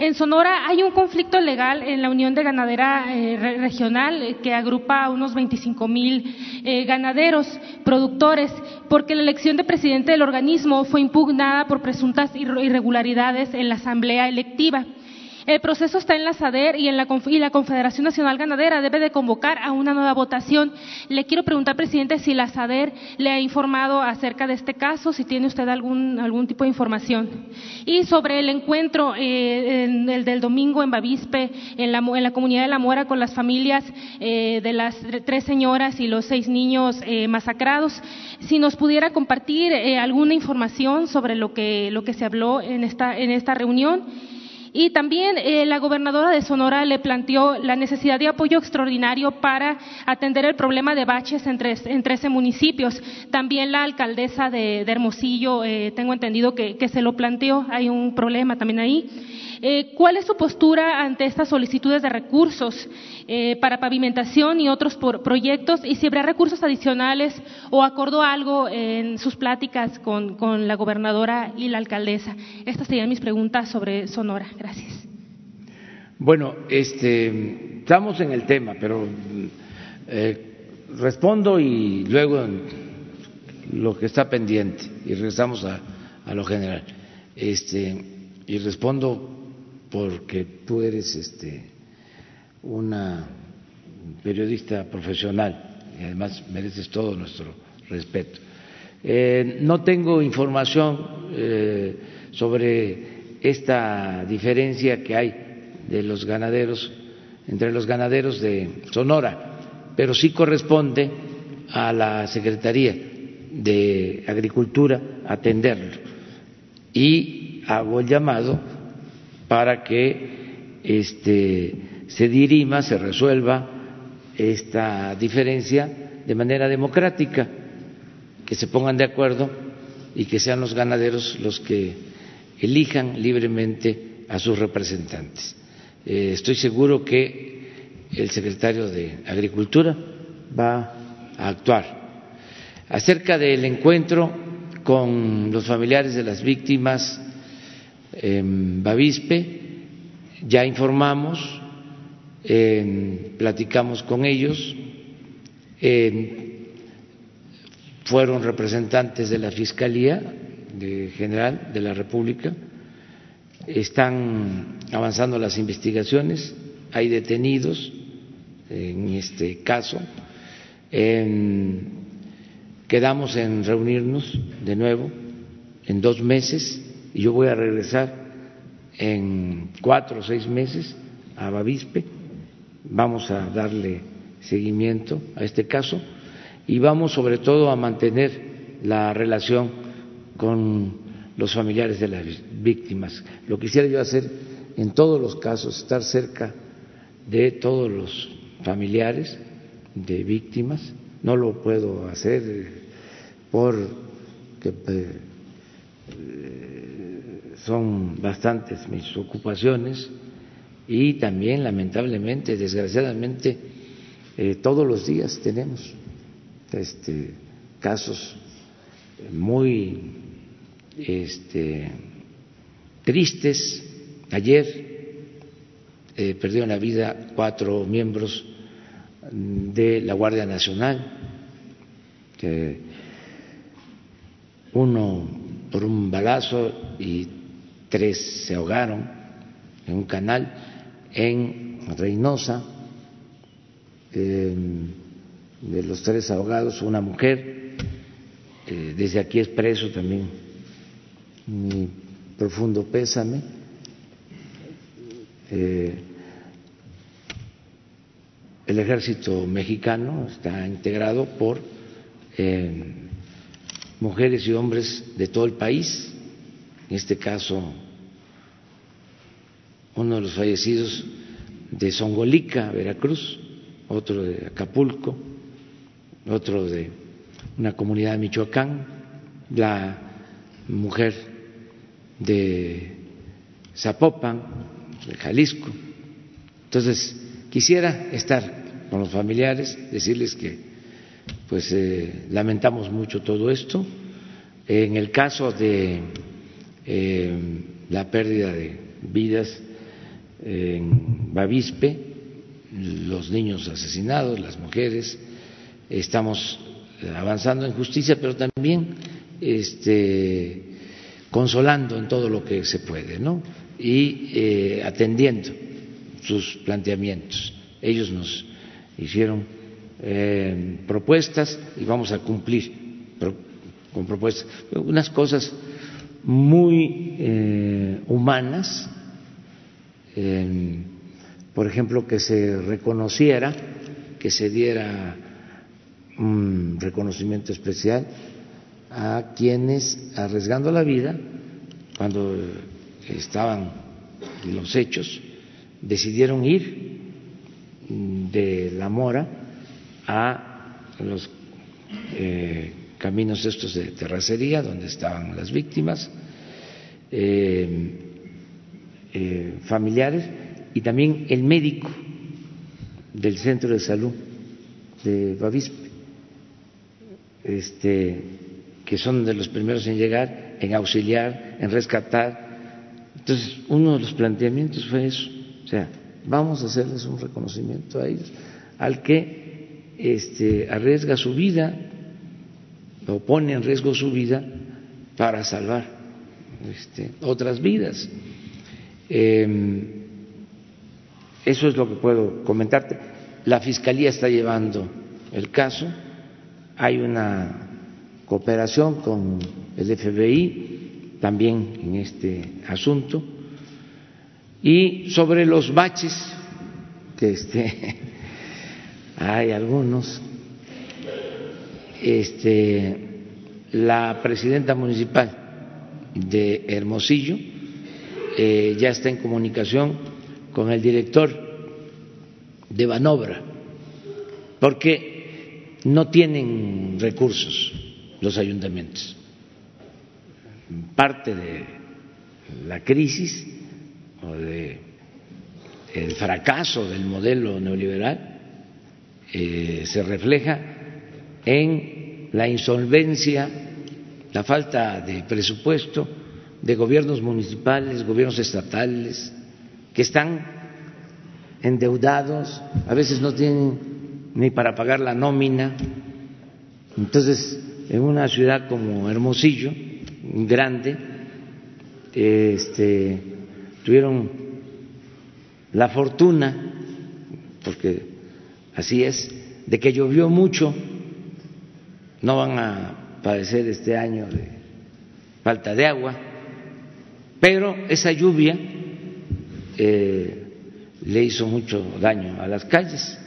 En Sonora hay un conflicto legal en la Unión de Ganadera Regional que agrupa a unos 25 mil ganaderos, productores, porque la elección de presidente del organismo fue impugnada por presuntas irregularidades en la asamblea electiva. El proceso está en la SADER y, en la, Confederación Nacional Ganadera debe de convocar a una nueva votación. Le quiero preguntar, presidente, si la SADER le ha informado acerca de este caso, si tiene usted algún, algún tipo de información. Y sobre el encuentro eh, el del domingo en Bavispe, en la, en la, comunidad de La Mora, con las familias eh, de las tres señoras y los seis niños eh, masacrados, si nos pudiera compartir alguna información sobre lo que, lo que se habló en esta, en esta reunión. Y también eh, la gobernadora de Sonora le planteó la necesidad de apoyo extraordinario para atender el problema de baches en, 13 municipios. También la alcaldesa de, Hermosillo, eh, tengo entendido que se lo planteó, hay un problema también ahí. Eh, ¿Cuál es su postura ante estas solicitudes de recursos eh, para pavimentación y otros proyectos? Y si habrá recursos adicionales o acordó algo en sus pláticas con, la gobernadora y la alcaldesa. Estas serían mis preguntas sobre Sonora. Gracias. Bueno, este, estamos en el tema, pero eh, respondo y luego lo que está pendiente y regresamos a, a lo general. Este, y respondo porque tú eres este, una periodista profesional y además mereces todo nuestro respeto. Eh, no tengo información eh, sobre esta diferencia que hay de los ganaderos entre los ganaderos de Sonora, pero sí corresponde a la Secretaría de Agricultura atenderlo. Y hago el llamado para que este, se dirima, se resuelva esta diferencia de manera democrática, que se pongan de acuerdo y que sean los ganaderos los que elijan libremente a sus representantes. Eh, estoy seguro que el secretario de Agricultura va a actuar. Acerca del encuentro con los familiares de las víctimas en Bavispe, ya informamos, platicamos con ellos, fueron representantes de la Fiscalía General de la República, están avanzando las investigaciones, hay detenidos en este caso, quedamos en reunirnos de nuevo en dos meses y yo voy a regresar en cuatro o seis meses a Bavispe, vamos a darle seguimiento a este caso y vamos sobre todo a mantener la relación con los familiares de las víctimas. Lo quisiera yo hacer en todos los casos, estar cerca de todos los familiares de víctimas. No lo puedo hacer por que eh, son bastantes mis ocupaciones y también lamentablemente, desgraciadamente, eh, todos los días tenemos este, casos muy este, tristes. Ayer eh, perdieron la vida cuatro miembros de la Guardia Nacional, uno por un balazo y tres se ahogaron en un canal en Reynosa. de los tres ahogados, una mujer, eh, desde aquí expreso también mi profundo pésame. Eh, el ejército mexicano está integrado por eh, mujeres y hombres de todo el país, en este caso uno de los fallecidos de Songolica, Veracruz, otro de Acapulco, otro de una comunidad de Michoacán, la mujer de Zapopan, de Jalisco. Entonces, quisiera estar con los familiares, decirles que pues eh, lamentamos mucho todo esto. En el caso de eh, la pérdida de vidas en Bavispe, los niños asesinados, las mujeres, estamos avanzando en justicia, pero también este, consolando en todo lo que se puede, ¿no? Y eh, atendiendo sus planteamientos. Ellos nos hicieron eh, propuestas y vamos a cumplir con propuestas. Unas cosas muy eh, humanas, por ejemplo, que se reconociera, que se diera un reconocimiento especial a quienes, arriesgando la vida, cuando estaban los hechos, decidieron ir de la mora a los eh, caminos estos de terracería donde estaban las víctimas, eh, eh, familiares y también el médico del centro de salud de Bavispe, este, que son de los primeros en llegar, en auxiliar, en rescatar. Entonces, uno de los planteamientos fue eso, o sea, vamos a hacerles un reconocimiento a ellos, al que este, arriesga su vida pone en riesgo su vida para salvar este, otras vidas. Em, eso es lo que puedo comentarte. La Fiscalía está llevando el caso, hay una cooperación con el FBI también en este asunto y sobre los baches, que este, [laughs] hay algunos, este, la presidenta municipal de Hermosillo eh, ya está en comunicación con el director de Banobra, porque no tienen recursos los ayuntamientos. Parte de la crisis o de fracaso del modelo neoliberal eh, se refleja en la insolvencia, la falta de presupuesto de gobiernos municipales, gobiernos estatales, que están endeudados, a veces no tienen ni para pagar la nómina. Entonces, en una ciudad como Hermosillo, grande, este, tuvieron la fortuna, porque así es, de que llovió mucho, no van a padecer este año de falta de agua, pero esa lluvia eh, le hizo mucho daño a las calles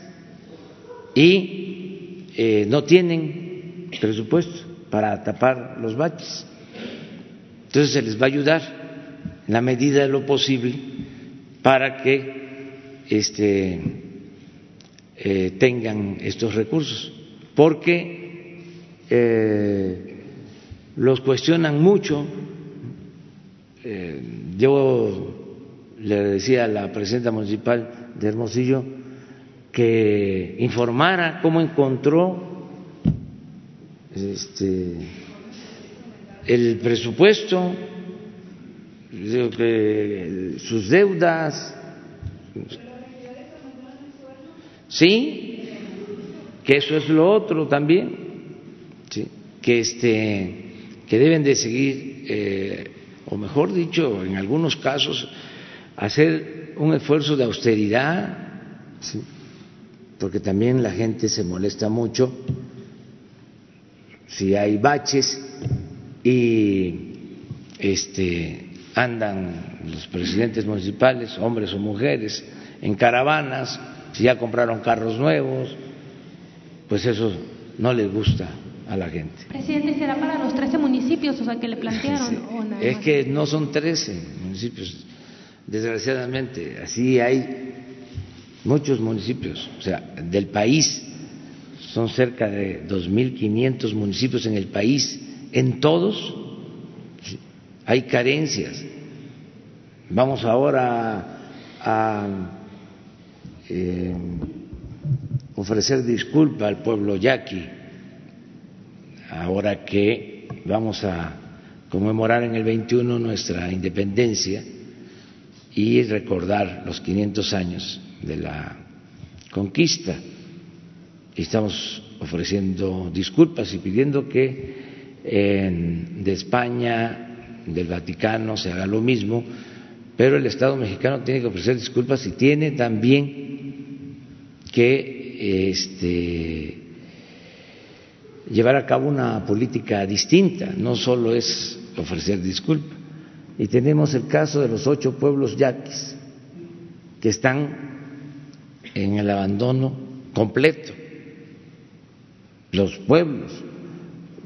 y eh, no tienen presupuesto para tapar los baches. Entonces se les va a ayudar en la medida de lo posible para que este, eh, tengan estos recursos, porque eh, los cuestionan mucho. Eh, yo le decía a la presidenta municipal de Hermosillo que informara cómo encontró este, el presupuesto sus deudas. Sí, que eso es lo otro también, ¿sí? que, este, que deben de seguir, eh, o mejor dicho, en algunos casos, hacer un esfuerzo de austeridad, ¿sí? porque también la gente se molesta mucho si hay baches y este, andan los presidentes municipales, hombres o mujeres, en caravanas, si ya compraron carros nuevos, pues eso no les gusta a la gente. Presidente, ¿será para los 13 municipios o sea, que le plantearon? [laughs] es que no son 13 municipios, desgraciadamente, así hay muchos municipios, o sea, del país, son cerca de 2.500 municipios en el país, en todos hay carencias. Vamos ahora a eh, ofrecer disculpa al pueblo yaqui, ahora que vamos a conmemorar en el 21 nuestra independencia y recordar los 500 años de la conquista. Estamos ofreciendo disculpas y pidiendo que de España, del Vaticano, se haga lo mismo, pero el Estado mexicano tiene que ofrecer disculpas y tiene también que este, llevar a cabo una política distinta, no solo es ofrecer disculpas. Y tenemos el caso de los ocho pueblos yaquis que están en el abandono completo, los pueblos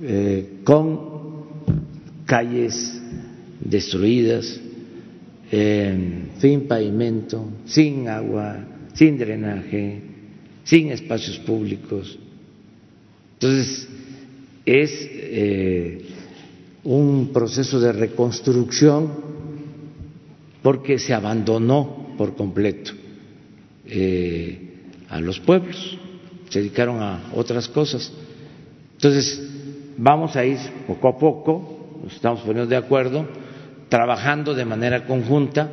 eh, con calles destruidas, sin pavimento, sin agua, sin drenaje, sin espacios públicos. Entonces, es eh, un proceso de reconstrucción porque se abandonó por completo eh, a los pueblos, se dedicaron a otras cosas. Entonces, vamos a ir poco a poco, nos estamos poniendo de acuerdo, trabajando de manera conjunta,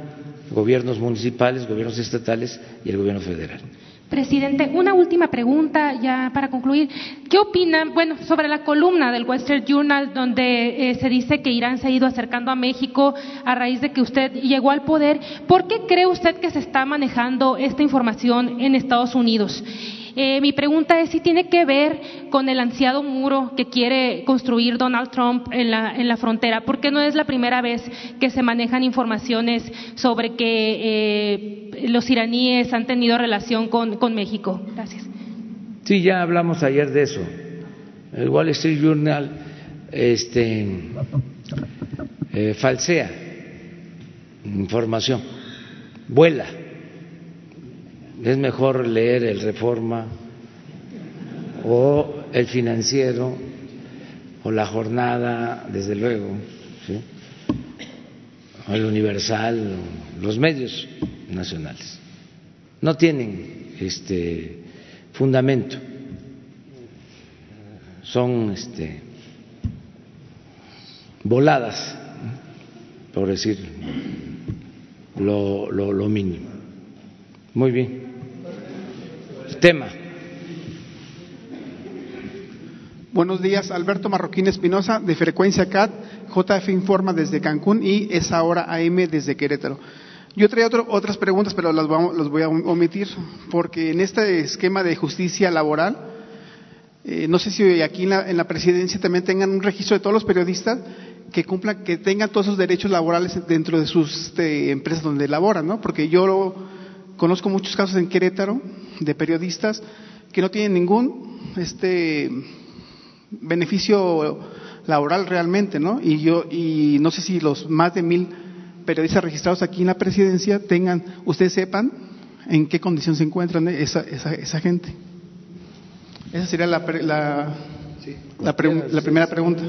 gobiernos municipales, gobiernos estatales y el gobierno federal. Presidente, una última pregunta ya para concluir. ¿Qué opina, bueno, sobre la columna del Wall Street Journal donde eh, se dice que Irán se ha ido acercando a México a raíz de que usted llegó al poder? ¿Por qué cree usted que se está manejando esta información en Estados Unidos? Eh, mi pregunta es si tiene que ver con el ansiado muro que quiere construir Donald Trump en la, en la frontera, porque no es la primera vez que se manejan informaciones sobre que eh, los iraníes han tenido relación con, con México. Gracias. Sí, ya hablamos ayer de eso. El Wall Street Journal este, eh, falsea información, vuela es mejor leer el Reforma o el Financiero o la Jornada, desde luego, o el Universal, los medios nacionales. No tienen este fundamento, son este, voladas, por decir lo, lo, lo mínimo. Muy bien tema. Buenos días, Alberto Marroquín Espinosa, de Frecuencia CAT, JF Informa desde Cancún y es ahora AM desde Querétaro. Yo traía otras preguntas, pero las, voy a omitir, porque en este esquema de justicia laboral, eh, no sé si aquí en la, presidencia también tengan un registro de todos los periodistas que cumplan, que tengan todos esos derechos laborales dentro de sus este, empresas donde laboran, ¿no? Porque yo conozco muchos casos en Querétaro de periodistas que no tienen ningún este beneficio laboral realmente, ¿no? Y yo y no sé si los más de mil periodistas registrados aquí en la presidencia tengan, ustedes sepan en qué condición se encuentran esa, esa, esa gente. Esa sería la, la, la, la primera pregunta.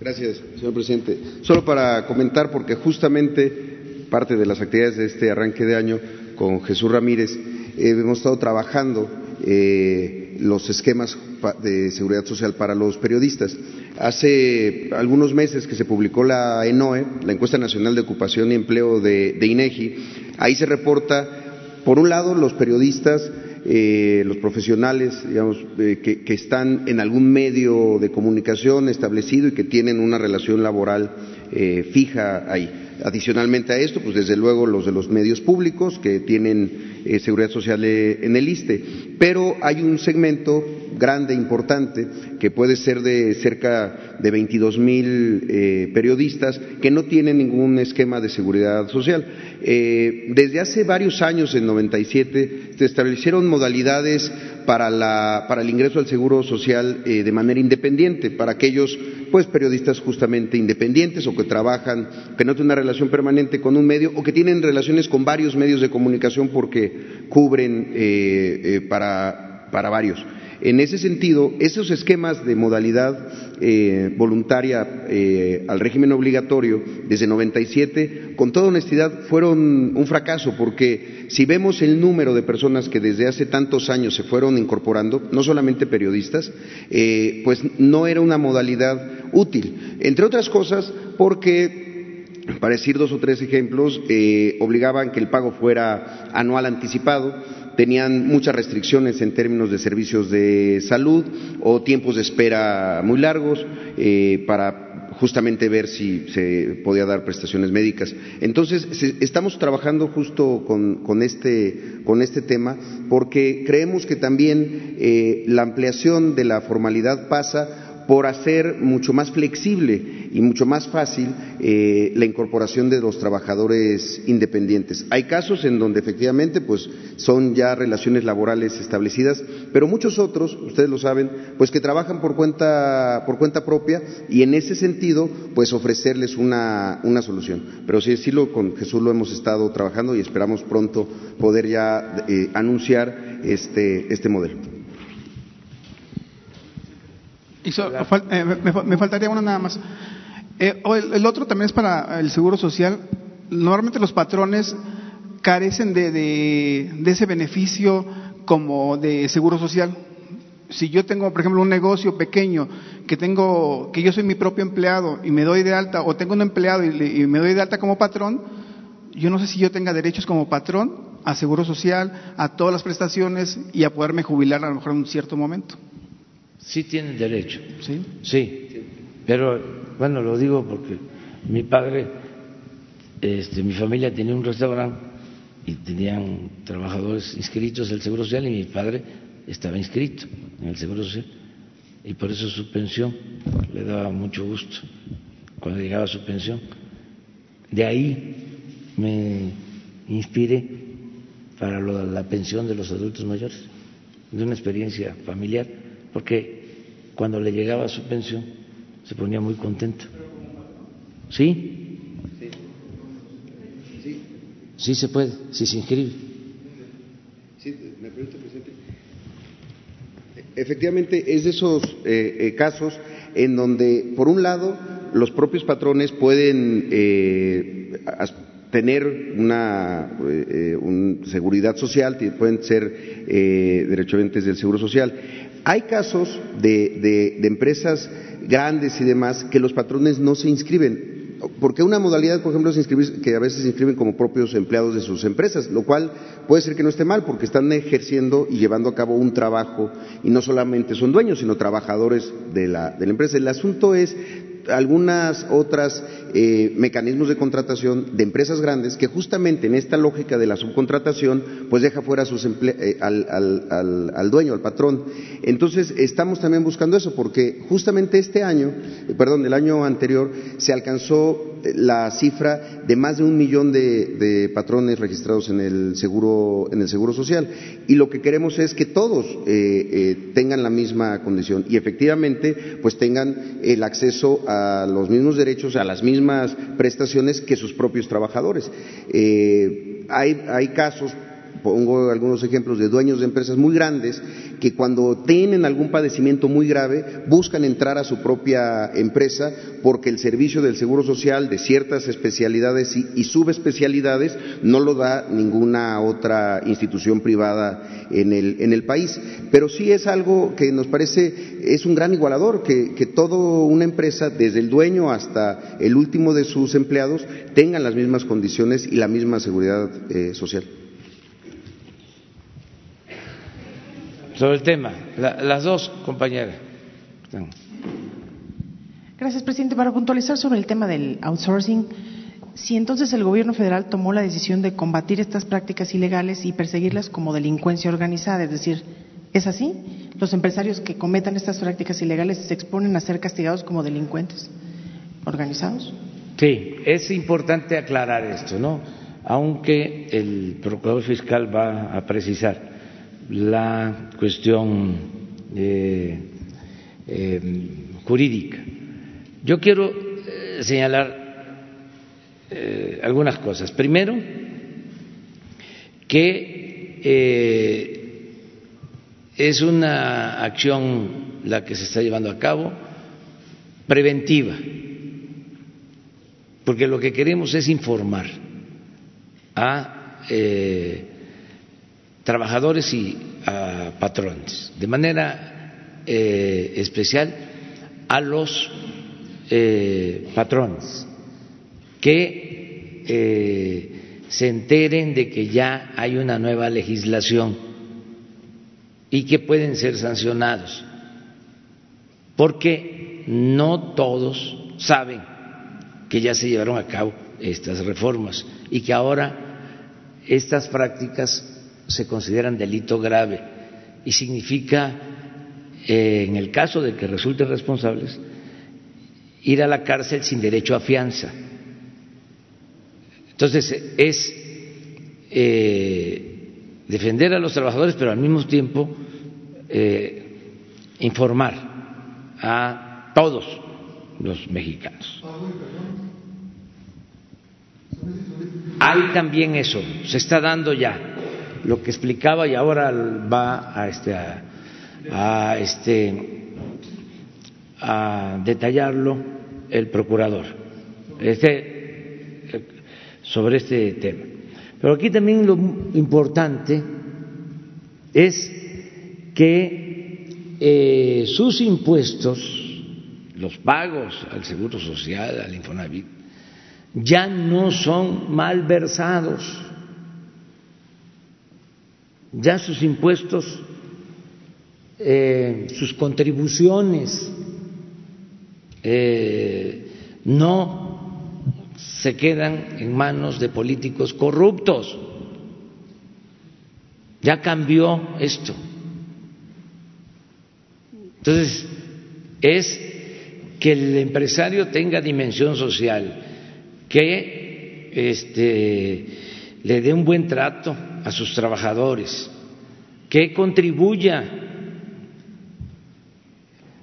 Gracias, señor presidente. Solo para comentar, porque justamente parte de las actividades de este arranque de año con Jesús Ramírez, eh, hemos estado trabajando eh, los esquemas de seguridad social para los periodistas. Hace algunos meses que se publicó la ENOE, la Encuesta Nacional de Ocupación y Empleo de, INEGI, ahí se reporta, por un lado, los periodistas eh, los profesionales, digamos, que, están en algún medio de comunicación establecido y que tienen una relación laboral fija ahí. Adicionalmente a esto, pues desde luego los de los medios públicos que tienen eh, seguridad social eh, en el ISTE, pero hay un segmento grande, importante, que puede ser de cerca de 22 mil eh, periodistas que no tienen ningún esquema de seguridad social. Desde hace varios años, en 97, se establecieron modalidades para, la, para el ingreso al seguro social eh, de manera independiente, para aquellos pues periodistas justamente independientes o que trabajan, que no tienen una relación permanente con un medio o que tienen relaciones con varios medios de comunicación porque cubren eh, eh, para, para varios. En ese sentido, esos esquemas de modalidad eh, voluntaria eh, al régimen obligatorio desde 97, con toda honestidad, fueron un fracaso, porque si vemos el número de personas que desde hace tantos años se fueron incorporando, no solamente periodistas, eh, pues no era una modalidad útil. Entre otras cosas, porque para decir dos o tres ejemplos, obligaban que el pago fuera anual anticipado, tenían muchas restricciones en términos de servicios de salud o tiempos de espera muy largos eh, para justamente ver si se podía dar prestaciones médicas. Entonces, estamos trabajando justo con, con, este, con, este, tema porque creemos que también eh, la ampliación de la formalidad pasa por hacer mucho más flexible y mucho más fácil eh, la incorporación de los trabajadores independientes. Hay casos en donde efectivamente pues son ya relaciones laborales establecidas, pero muchos otros, ustedes lo saben, pues que trabajan por cuenta por cuenta propia y en ese sentido pues ofrecerles una, una solución. Pero sí decirlo con Jesús lo hemos estado trabajando y esperamos pronto poder ya eh, anunciar este este modelo. So, eh, me, me, faltaría una nada más. Eh, el, el, otro también es para el seguro social. Normalmente los patrones carecen de, de, de, ese beneficio como de seguro social. Si yo tengo, por ejemplo, un negocio pequeño que tengo, que yo soy mi propio empleado y me doy de alta, o tengo un empleado y, y me doy de alta como patrón, yo no sé si yo tenga derechos como patrón a seguro social, a todas las prestaciones y a poderme jubilar a lo mejor en un cierto momento. Sí tienen derecho. Sí. Sí. Pero, bueno, lo digo porque mi padre, este, mi familia tenía un restaurante y tenían trabajadores inscritos en el Seguro Social y mi padre estaba inscrito en el Seguro Social. Y por eso su pensión le daba mucho gusto cuando llegaba su pensión. De ahí me inspiré para lo, la pensión de los adultos mayores, de una experiencia familiar, porque cuando le llegaba su pensión se ponía muy contento. ¿Sí? Sí, sí se puede, si se inscribe. Sí, me pregunto, presidente. Efectivamente, es de esos eh, eh, casos en donde, por un lado, los propios patrones pueden eh, tener una eh, un seguridad social, pueden ser eh, derechamente del seguro social. Hay casos de, de, de, empresas grandes y demás que los patrones no se inscriben. Porque una modalidad, por ejemplo, es inscribir, que a veces se inscriben como propios empleados de sus empresas, lo cual puede ser que no esté mal, porque están ejerciendo y llevando a cabo un trabajo y no solamente son dueños, sino trabajadores de la, de la empresa. El asunto es algunas otras eh, mecanismos de contratación de empresas grandes que justamente en esta lógica de la subcontratación pues deja fuera eh, al, al, al, al, dueño, al patrón. Entonces estamos también buscando eso porque justamente este año, eh, perdón, el año anterior se alcanzó la cifra de más de un millón de, de, patrones registrados en el seguro en el seguro social y lo que queremos es que todos eh, eh, tengan la misma condición y efectivamente pues tengan el acceso a los mismos derechos a las mismas prestaciones que sus propios trabajadores. Eh, hay, hay casos pongo algunos ejemplos de dueños de empresas muy grandes que cuando tienen algún padecimiento muy grave buscan entrar a su propia empresa porque el servicio del Seguro Social de ciertas especialidades y, subespecialidades no lo da ninguna otra institución privada en el, en el país. Pero sí es algo que nos parece es un gran igualador, que, que toda una empresa, desde el dueño hasta el último de sus empleados, tengan las mismas condiciones y la misma seguridad eh, social. Sobre el tema. las dos compañeras. Gracias, presidente. Para puntualizar sobre el tema del outsourcing, si entonces el gobierno federal tomó la decisión de combatir estas prácticas ilegales y perseguirlas como delincuencia organizada, es decir, ¿es así? ¿Los empresarios que cometan estas prácticas ilegales se exponen a ser castigados como delincuentes organizados? Sí, es importante aclarar esto, ¿no? Aunque el procurador fiscal va a precisar la cuestión eh, eh, jurídica. Yo quiero eh, señalar algunas cosas. Primero, que es una acción la que se está llevando a cabo preventiva porque lo que queremos es informar a trabajadores y a patrones, de manera eh, especial a los eh, patrones, que se enteren de que ya hay una nueva legislación y que pueden ser sancionados, porque no todos saben que ya se llevaron a cabo estas reformas y que ahora estas prácticas se consideran delito grave y significa, eh, en el caso de que resulten responsables, ir a la cárcel sin derecho a fianza. Entonces, es eh, defender a los trabajadores, pero al mismo tiempo eh, informar a todos los mexicanos. Hay también eso, se está dando ya lo que explicaba y ahora va a este a, este a detallarlo el procurador este sobre este tema. Pero aquí también lo importante es que eh, sus impuestos los pagos al Seguro Social, al Infonavit, ya no son malversados, ya sus impuestos, eh, sus contribuciones eh, no se quedan en manos de políticos corruptos. Ya cambió esto. Entonces, es que el empresario tenga dimensión social, que este, le dé un buen trato a sus trabajadores, que contribuya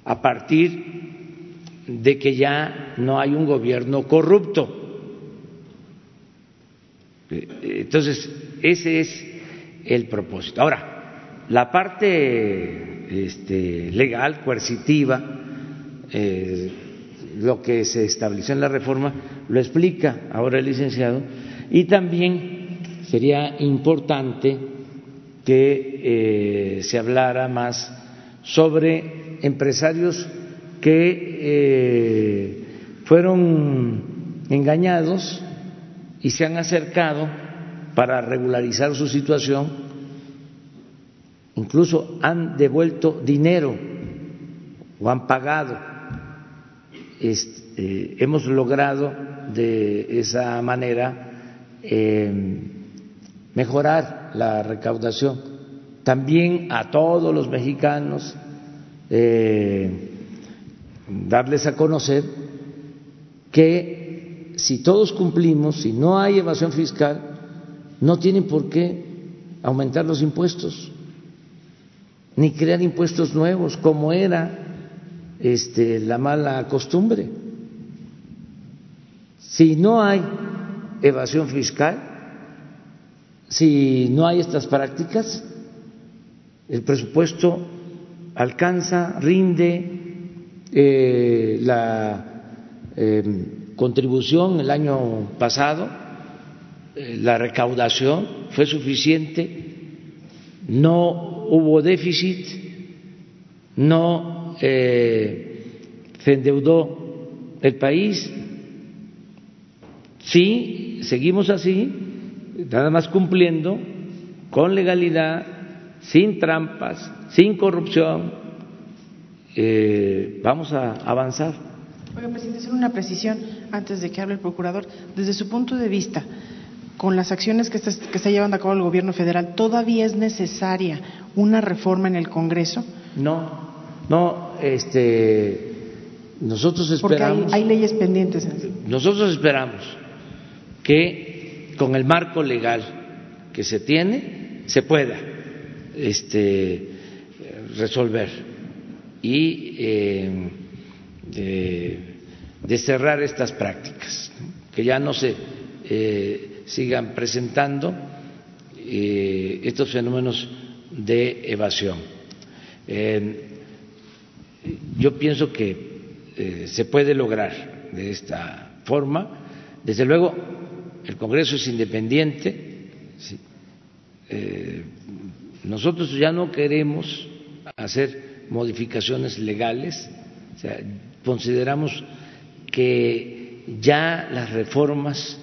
a partir de que ya no hay un gobierno corrupto. Entonces, ese es el propósito. Ahora, la parte este, legal, coercitiva, eh, lo que se estableció en la reforma lo explica ahora el licenciado y también sería importante que eh, se hablara más sobre empresarios que eh, fueron engañados y se han acercado para regularizar su situación, incluso han devuelto dinero o han pagado. Este, hemos logrado de esa manera mejorar la recaudación. También a todos los mexicanos eh, darles a conocer que si todos cumplimos, si no hay evasión fiscal, no tienen por qué aumentar los impuestos, ni crear impuestos nuevos, como era este, la mala costumbre. Si no hay evasión fiscal, si no hay estas prácticas, el presupuesto alcanza, rinde eh, la em, contribución el año pasado, eh, la recaudación fue suficiente, no hubo déficit, no eh, se endeudó el país. Sí, seguimos así, nada más cumpliendo con legalidad, sin trampas, sin corrupción, eh, vamos a avanzar. Oiga, presidente, hacer una precisión antes de que hable el procurador. Desde su punto de vista, con las acciones que está, que está llevando a cabo el gobierno federal, ¿todavía es necesaria una reforma en el Congreso? No, no, este, nosotros esperamos. Porque hay, hay leyes pendientes. Nosotros esperamos que con el marco legal que se tiene se pueda este, resolver y eh, cerrar estas prácticas, que ya no se eh, sigan presentando eh, estos fenómenos de evasión. Yo pienso que eh, se puede lograr de esta forma. Desde luego, el Congreso es independiente. Eh, nosotros ya no queremos hacer modificaciones legales. O sea, consideramos que ya las reformas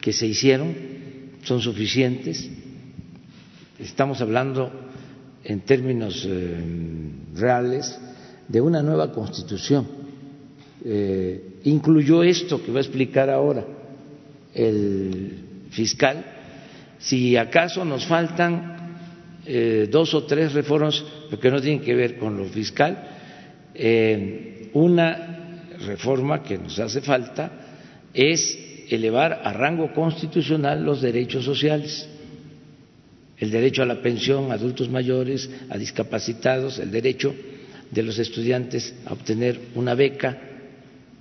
que se hicieron son suficientes. Estamos hablando en términos eh, reales de una nueva constitución. Eh, incluyó esto que va a explicar ahora el fiscal. Si acaso nos faltan eh, dos o tres reformas, que no tienen que ver con lo fiscal, eh, una reforma que nos hace falta es elevar a rango constitucional los derechos sociales el derecho a la pensión a adultos mayores, a discapacitados, el derecho de los estudiantes a obtener una beca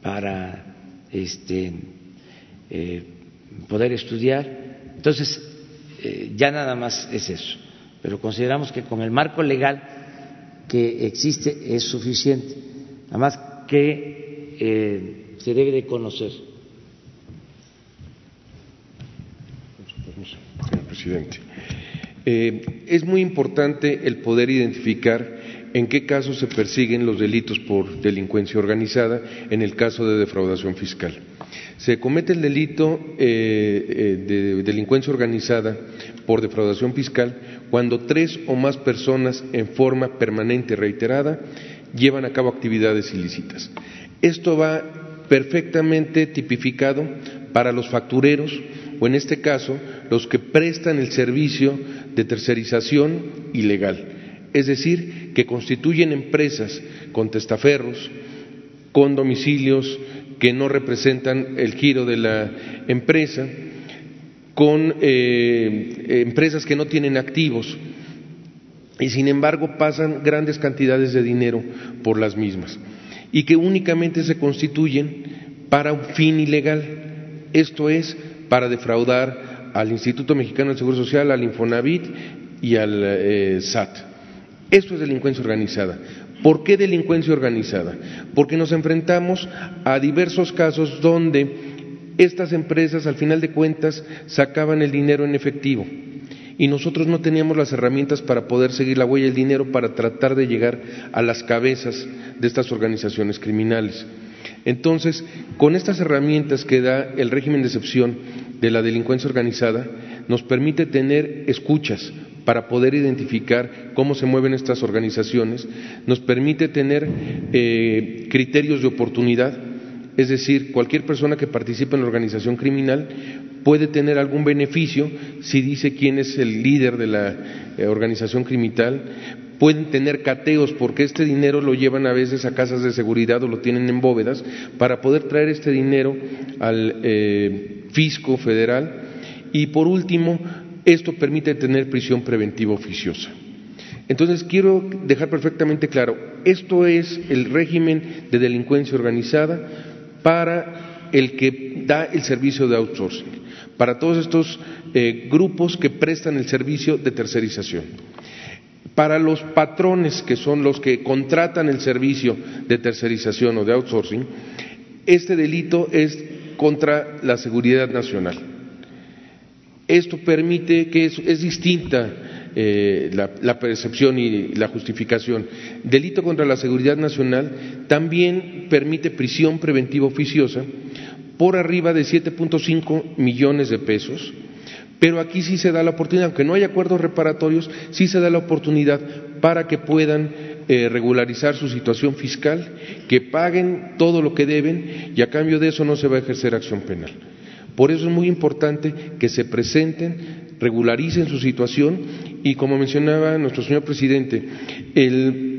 para este, eh, poder estudiar. Entonces, eh, ya nada más es eso. Pero consideramos que con el marco legal que existe es suficiente. Además que eh, se debe de conocer. Señor presidente. Eh, es muy importante el poder identificar en qué casos se persiguen los delitos por delincuencia organizada en el caso de defraudación fiscal. Se comete el delito eh, eh, de delincuencia organizada por defraudación fiscal cuando tres o más personas en forma permanente y reiterada llevan a cabo actividades ilícitas. Esto va perfectamente tipificado para los factureros o en este caso los que prestan el servicio de tercerización ilegal, es decir, que constituyen empresas con testaferros, con domicilios que no representan el giro de la empresa, con eh, empresas que no tienen activos y sin embargo pasan grandes cantidades de dinero por las mismas y que únicamente se constituyen para un fin ilegal, esto es, para defraudar al Instituto Mexicano del Seguro Social, al Infonavit y al eh, SAT. Esto es delincuencia organizada. ¿Por qué delincuencia organizada? Porque nos enfrentamos a diversos casos donde estas empresas, al final de cuentas, sacaban el dinero en efectivo y nosotros no teníamos las herramientas para poder seguir la huella del dinero para tratar de llegar a las cabezas de estas organizaciones criminales. Entonces, con estas herramientas que da el régimen de excepción de la delincuencia organizada, nos permite tener escuchas para poder identificar cómo se mueven estas organizaciones, nos permite tener eh, criterios de oportunidad, es decir, cualquier persona que participe en la organización criminal puede tener algún beneficio si dice quién es el líder de la eh, organización criminal, pueden tener cateos porque este dinero lo llevan a veces a casas de seguridad o lo tienen en bóvedas para poder traer este dinero al eh, fisco federal. Y por último esto permite tener prisión preventiva oficiosa. Entonces quiero dejar perfectamente claro, esto es el régimen de delincuencia organizada para el que da el servicio de outsourcing, para todos estos eh, grupos que prestan el servicio de tercerización. Para los patrones, que son los que contratan el servicio de tercerización o de outsourcing, este delito es contra la seguridad nacional. Esto permite que es, distinta eh, la, percepción y la justificación. Delito contra la seguridad nacional también permite prisión preventiva oficiosa por arriba de 7.5 millones de pesos Pero aquí sí se da la oportunidad, aunque no hay acuerdos reparatorios, sí se da la oportunidad para que puedan eh, regularizar su situación fiscal, que paguen todo lo que deben y a cambio de eso no se va a ejercer acción penal. Por eso es muy importante que se presenten, regularicen su situación y, como mencionaba nuestro señor presidente, el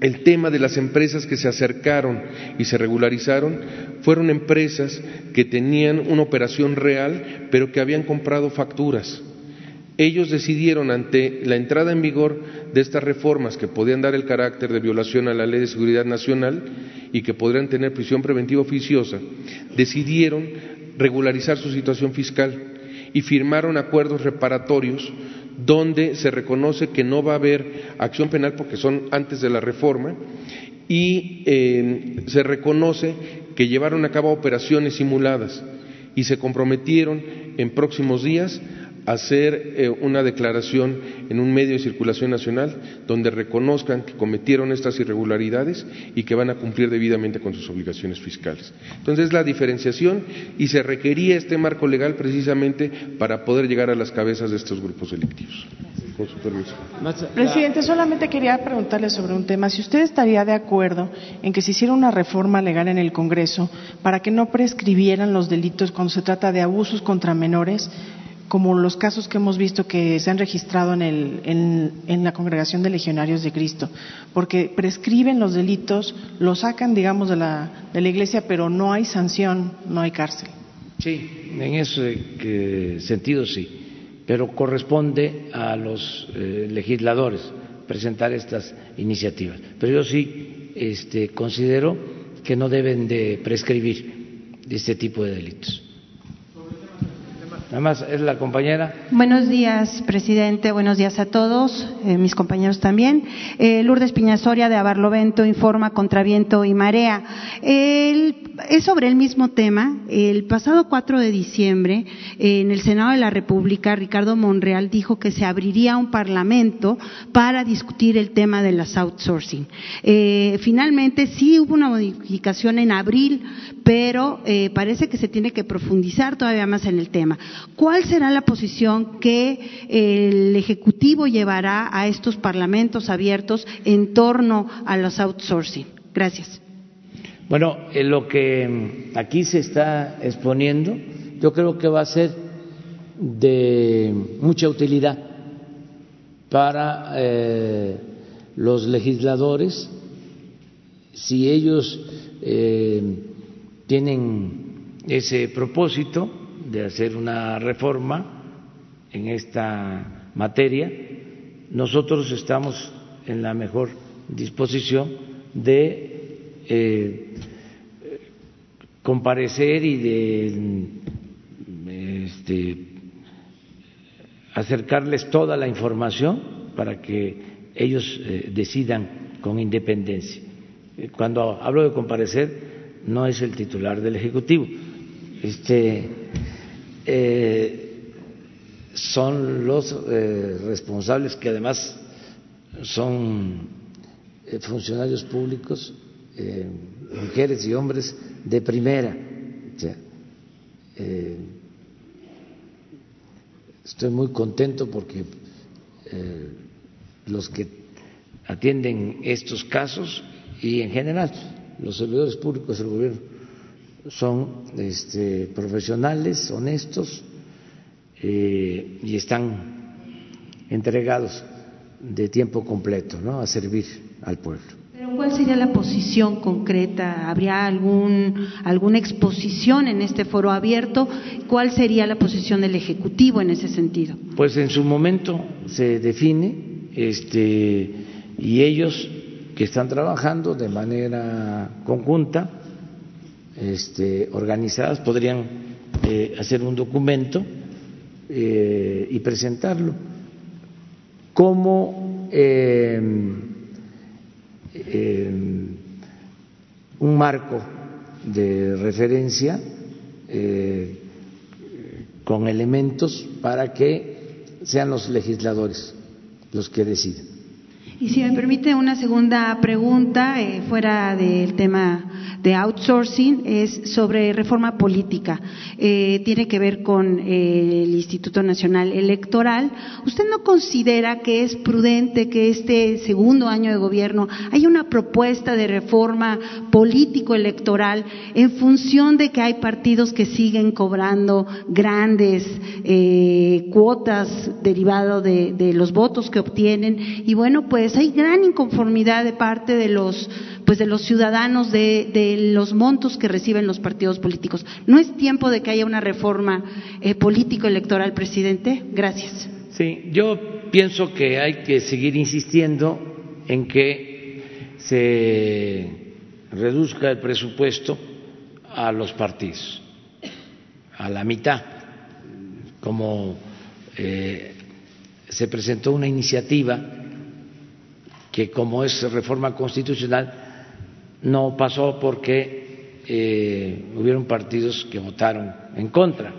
el tema de las empresas que se acercaron y se regularizaron fueron empresas que tenían una operación real, pero que habían comprado facturas. Ellos decidieron, ante la entrada en vigor de estas reformas que podían dar el carácter de violación a la Ley de Seguridad Nacional y que podrían tener prisión preventiva oficiosa, decidieron regularizar su situación fiscal y firmaron acuerdos reparatorios donde se reconoce que no va a haber acción penal porque son antes de la reforma y eh, se reconoce que llevaron a cabo operaciones simuladas y se comprometieron en próximos días hacer eh, una declaración en un medio de circulación nacional donde reconozcan que cometieron estas irregularidades y que van a cumplir debidamente con sus obligaciones fiscales. Entonces, la diferenciación y se requería este marco legal precisamente para poder llegar a las cabezas de estos grupos delictivos. Con su permiso. Presidente, solamente quería preguntarle sobre un tema. Si usted estaría de acuerdo en que se hiciera una reforma legal en el Congreso para que no prescribieran los delitos cuando se trata de abusos contra menores, como los casos que hemos visto que se han registrado en, el, en, la congregación de legionarios de Cristo, porque prescriben los delitos, los sacan, digamos, de la, de la iglesia, pero no hay sanción, no hay cárcel. Sí, en ese sentido sí, pero corresponde a los eh, legisladores presentar estas iniciativas. Pero yo sí este, considero que no deben de prescribir este tipo de delitos. Nada más es la compañera. Buenos días, presidente. Buenos días a todos, eh, mis compañeros también. Eh, Lourdes Piñasoria de Abarlovento informa contra viento y marea. es sobre el mismo tema. El pasado 4 de diciembre, en el Senado de la República, Ricardo Monreal dijo que se abriría un parlamento para discutir el tema de las outsourcing. Eh, finalmente, sí hubo una modificación en abril, pero parece que se tiene que profundizar todavía más en el tema. ¿Cuál será la posición que el Ejecutivo llevará a estos parlamentos abiertos en torno a los outsourcing? Gracias. Bueno, lo que aquí se está exponiendo, yo creo que va a ser de mucha utilidad para eh, los legisladores si ellos eh, tienen ese propósito de hacer una reforma en esta materia. Nosotros estamos en la mejor disposición de eh, comparecer y de este, acercarles toda la información para que ellos eh, decidan con independencia. Cuando hablo de comparecer, no es el titular del Ejecutivo. Este, eh, son los eh, responsables que además son eh, funcionarios públicos, mujeres y hombres de primera. estoy muy contento porque los que atienden estos casos y en general los servidores públicos del gobierno son este, profesionales, honestos eh, y están entregados de tiempo completo ¿no? a servir al pueblo. Pero ¿cuál sería la posición concreta? ¿Habría algún, alguna exposición en este foro abierto? ¿Cuál sería la posición del Ejecutivo en ese sentido? Pues en su momento se define este, y ellos que están trabajando de manera conjunta este, organizadas podrían eh, hacer un documento eh, y presentarlo como em, em, un marco de referencia eh, con elementos para que sean los legisladores los que deciden. Y si me permite una segunda pregunta, fuera del tema de outsourcing es sobre reforma política. Eh, tiene que ver con eh, el Instituto Nacional Electoral. ¿Usted no considera que es prudente que este segundo año de gobierno haya una propuesta de reforma político-electoral en función de que hay partidos que siguen cobrando grandes eh, cuotas derivado de, de los votos que obtienen? Y bueno, pues hay gran inconformidad de parte de los pues de los ciudadanos de, los montos que reciben los partidos políticos. ¿No es tiempo de que haya una reforma eh, político-electoral, presidente? Gracias. Sí, yo pienso que hay que seguir insistiendo en que se reduzca el presupuesto a los partidos, a la mitad, como eh, se presentó una iniciativa que como es reforma constitucional no pasó porque eh, hubieron partidos que votaron en contra.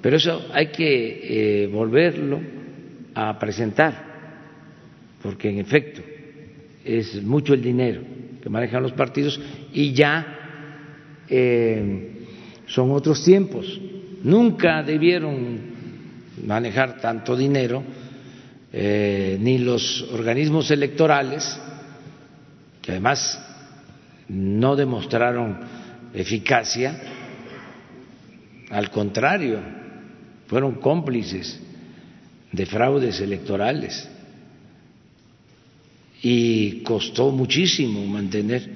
Pero eso hay que eh, volverlo a presentar, porque en efecto es mucho el dinero que manejan los partidos y ya eh, son otros tiempos. Nunca debieron manejar tanto dinero ni los organismos electorales, que además no demostraron eficacia, al contrario, fueron cómplices de fraudes electorales y costó muchísimo mantener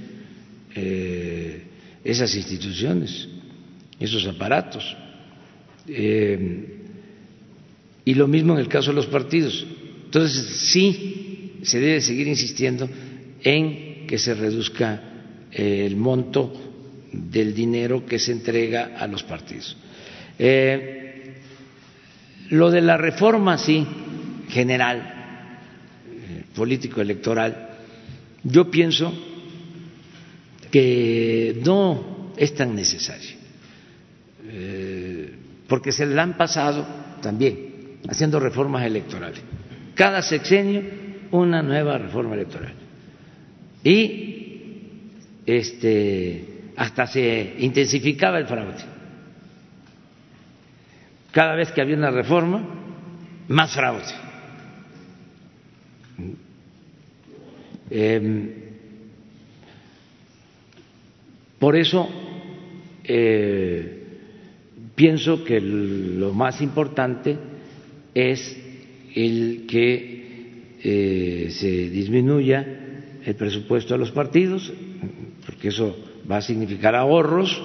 eh, esas instituciones, esos aparatos. Eh, y lo mismo en el caso de los partidos. Entonces, sí, se debe seguir insistiendo en que se reduzca el monto del dinero que se entrega a los partidos. Eh, lo de la reforma, sí, general, eh, político-electoral, yo pienso que no es tan necesario, eh, porque se le han pasado también haciendo reformas electorales. Cada sexenio una nueva reforma electoral. Y este, hasta se intensificaba el fraude. Cada vez que había una reforma, más fraude. Em, por eso eh, pienso que lo más importante es el que eh, se disminuya el presupuesto de los partidos, porque eso va a significar ahorros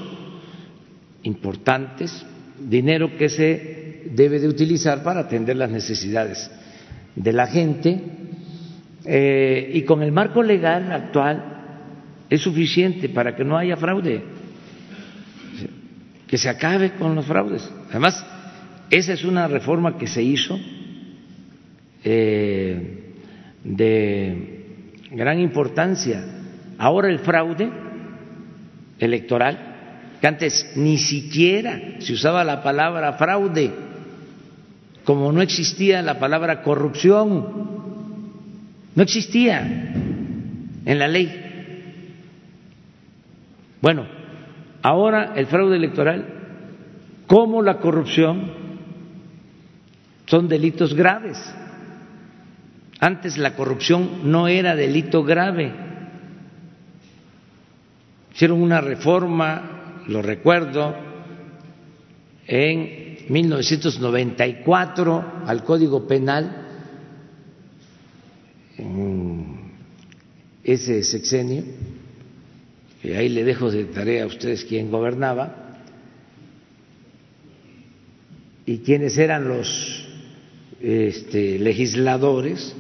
importantes, dinero que se debe de utilizar para atender las necesidades de la gente eh, y con el marco legal actual es suficiente para que no haya fraude, que se acabe con los fraudes. Además, esa es una reforma que se hizo eh, de gran importancia Ahora el fraude electoral, que antes ni siquiera se usaba la palabra fraude, como no existía la palabra corrupción, no existía en la ley. Bueno, ahora el fraude electoral, como la corrupción, son delitos graves. Antes la corrupción no era delito grave Hicieron una reforma, lo recuerdo, en 1994 al Código Penal, en ese sexenio, y ahí le dejo de tarea a ustedes quién gobernaba y quiénes eran los este, legisladores,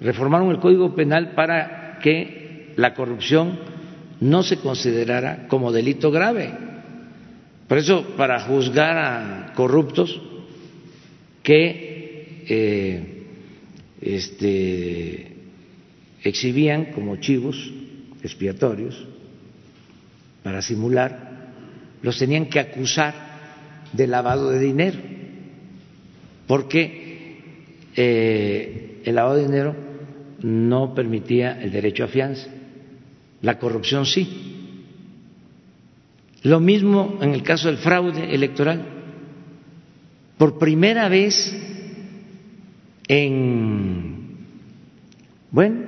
reformaron el Código Penal para que la corrupción no se considerara como delito grave. Por eso, para juzgar a corruptos que eh, este, exhibían como chivos expiatorios para simular, los tenían que acusar de lavado de dinero, porque eh, el lavado de dinero no permitía el derecho a fianza la corrupción sí. Lo mismo en el caso del fraude electoral. Por primera vez en, bueno,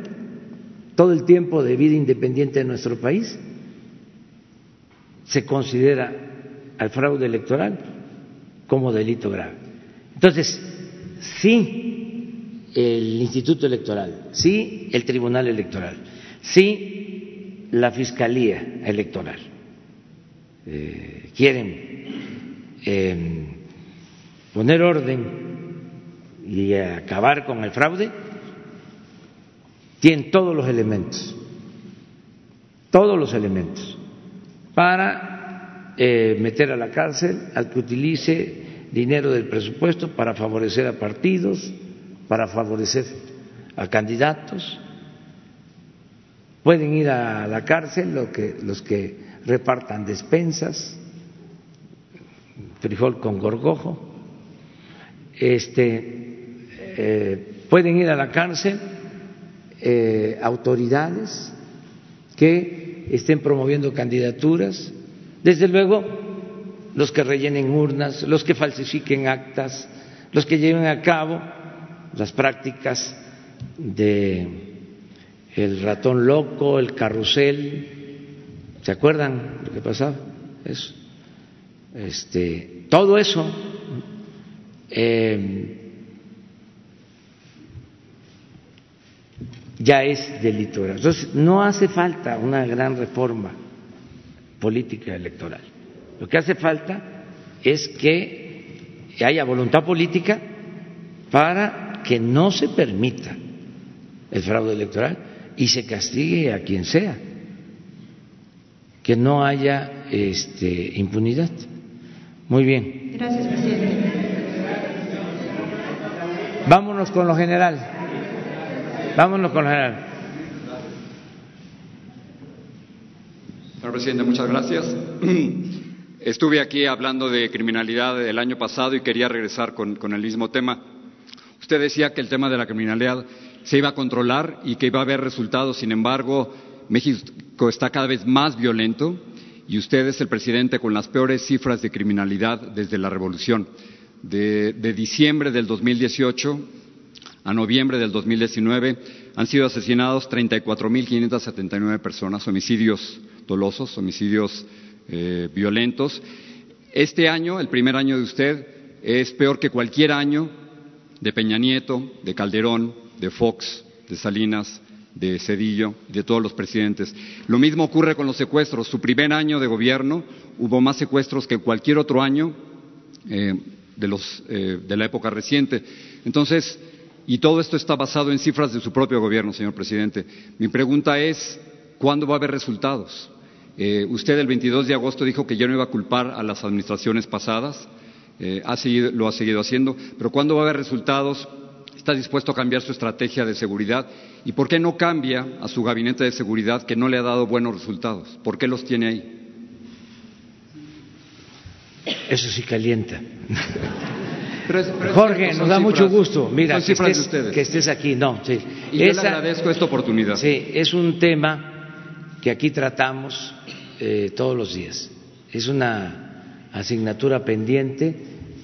todo el tiempo de vida independiente de nuestro país, se considera al fraude electoral como delito grave. Entonces, sí el Instituto Electoral, sí el Tribunal Electoral, sí la Fiscalía Electoral eh, quieren eh, poner orden y acabar con el fraude, tienen todos los elementos, todos los elementos para eh, meter a la cárcel al que utilice dinero del presupuesto para favorecer a partidos, para favorecer a candidatos. Pueden ir a la cárcel los que, los repartan despensas, frijol con gorgojo. Este, eh, pueden ir a la cárcel eh, autoridades que estén promoviendo candidaturas, desde luego los que rellenen urnas, los que falsifiquen actas, los que lleven a cabo las prácticas de el ratón loco, el carrusel, ¿se acuerdan lo que pasaba? Eso. Este, todo eso eh, ya es delito Entonces, no hace falta una gran reforma política electoral. Lo que hace falta es que haya voluntad política para que no se permita el fraude electoral y se castigue a quien sea, que no haya este, impunidad. Muy bien. Gracias, presidente. Vámonos con lo general. Vámonos con general. Señor presidente, muchas gracias. [clears throat] Estuve aquí hablando de criminalidad el año pasado y quería regresar con, con, el mismo tema. Usted decía que el tema de la criminalidad se iba a controlar y que iba a haber resultados. Sin embargo, México está cada vez más violento y usted es el presidente con las peores cifras de criminalidad desde la revolución. De, diciembre del 2018 a noviembre del 2019 han sido asesinados 34.579 personas, homicidios dolosos, homicidios eh, violentos. Este año, el primer año de usted, es peor que cualquier año de Peña Nieto, de Calderón, de Fox, de Salinas, de Cedillo, de todos los presidentes. Lo mismo ocurre con los secuestros. Su primer año de gobierno hubo más secuestros que cualquier otro año eh, eh, de la época reciente. Entonces, y todo esto está basado en cifras de su propio gobierno, señor presidente. Mi pregunta es, ¿cuándo va a haber resultados? Eh, usted el 22 de agosto dijo que ya no iba a culpar a las administraciones pasadas, ha seguido, lo ha seguido haciendo, pero ¿cuándo va a haber resultados? ¿Está dispuesto a cambiar su estrategia de seguridad? ¿Y por qué no cambia a su gabinete de seguridad que no le ha dado buenos resultados? ¿Por qué los tiene ahí? Eso sí calienta. Jorge, nos da mucho gusto. Mira, que estés, que estés, aquí. No, sí. Y Esa, yo le agradezco esta oportunidad. Sí, es un tema que aquí tratamos eh, todos los días. Es una asignatura pendiente,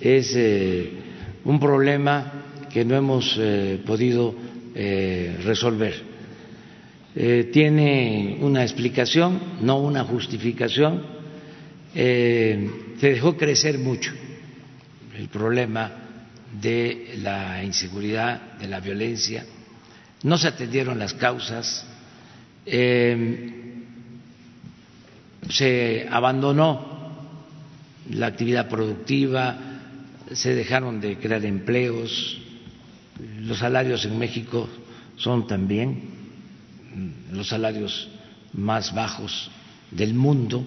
es eh, un problema que no hemos eh, podido eh, resolver. Eh, tiene una explicación, no una justificación. se dejó crecer mucho el problema de la inseguridad, de la violencia, no se atendieron las causas, se abandonó la actividad productiva, se dejaron de crear empleos, los salarios en México son también los salarios más bajos del mundo.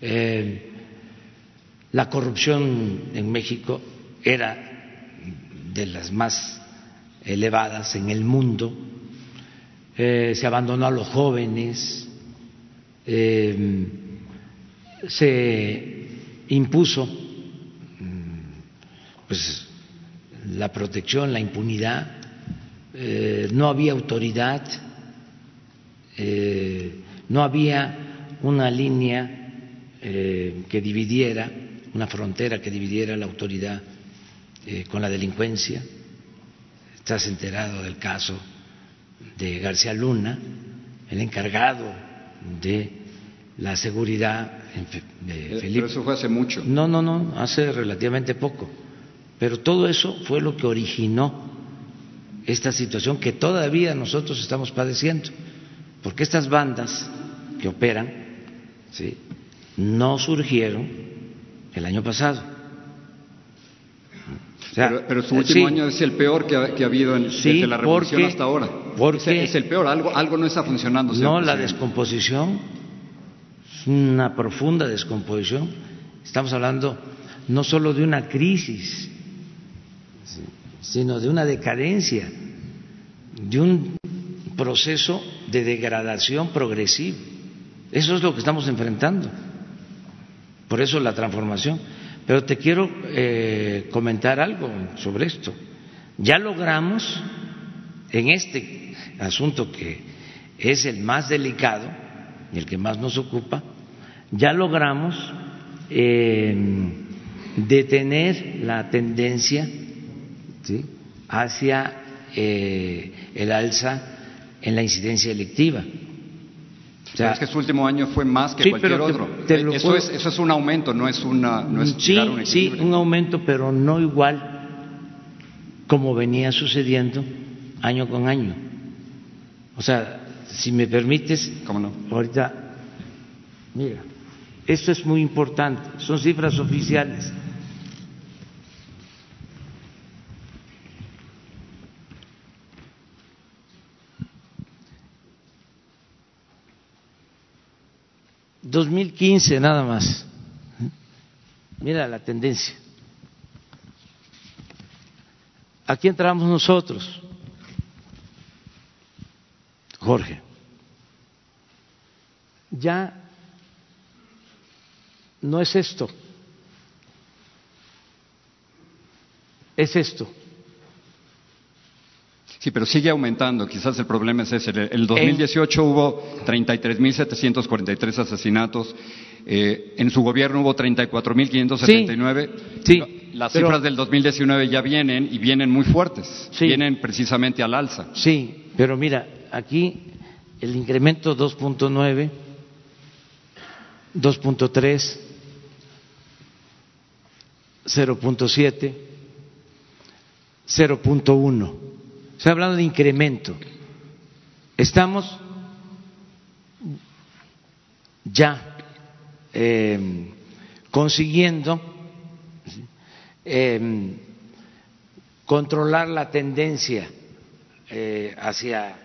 Eh, la corrupción en México era de las más elevadas en el mundo. Eh, se abandonó a los jóvenes, eh, se impuso mm, pues, la protección, la impunidad, eh, no había autoridad, no había una línea eh, que dividiera, una frontera que dividiera la autoridad eh, con la delincuencia. Estás enterado del caso de García Luna, el encargado de la seguridad de Felipe. Pero eso fue hace mucho. No, no, no, hace relativamente poco. Pero todo eso fue lo que originó esta situación que todavía nosotros estamos padeciendo, porque estas bandas que operan ¿sí? no surgieron el año pasado. pero, su último año es el peor que ha, habido en, desde la revolución hasta ahora. Porque es, el peor, algo, algo no está funcionando. No, la descomposición, es una profunda descomposición. Estamos hablando no solo de una crisis, sino de una decadencia, de un proceso de degradación progresiva. Eso es lo que estamos enfrentando. Por eso la transformación. Pero te quiero eh, comentar algo sobre esto. Ya logramos en este asunto que es el más delicado y el que más nos ocupa, ya logramos eh, detener la tendencia hacia eh, el alza en la incidencia electiva. O sea, es que su último año fue más que cualquier otro. Eh, eso, es, eso, es, un aumento, no es, una, no es sí, un Sí, un aumento, pero no igual como venía sucediendo año con año. O sea, si me permites, ¿Cómo no? ahorita, mira, esto es muy importante, son cifras oficiales. 2015 nada más. Mira la tendencia. Aquí entramos nosotros, Jorge. Ya no es esto, es esto. Sí, pero sigue aumentando. Quizás el problema es ese. En el 2018 hubo 33.743 asesinatos. Eh, en su gobierno hubo 34.579. Sí, Las cifras del 2019 ya vienen y vienen muy fuertes. Vienen precisamente al alza. Sí, pero mira, aquí el incremento 2.9, 2.3, 0.7, 0.1 se ha hablado de incremento. Estamos ya em, consiguiendo em, controlar la tendencia eh, hacia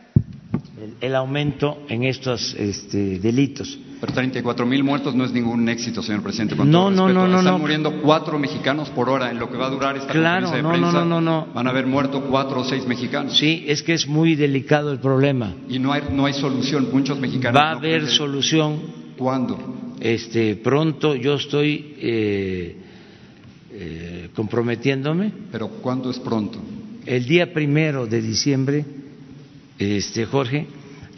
el, aumento en estos este, delitos. Pero 34 mil muertos no es ningún éxito, señor presidente. no, no, no, no, Están muriendo cuatro mexicanos por hora en lo que va a durar esta claro, conferencia de no, prensa. No, no, no, Van a haber muerto cuatro o seis mexicanos. Sí, es que es muy delicado el problema. Y no hay, no hay solución. Muchos mexicanos. Va a haber solución. ¿Cuándo? Este, pronto yo estoy eh, eh, comprometiéndome. ¿Pero cuándo es pronto? El día primero de diciembre, este, Jorge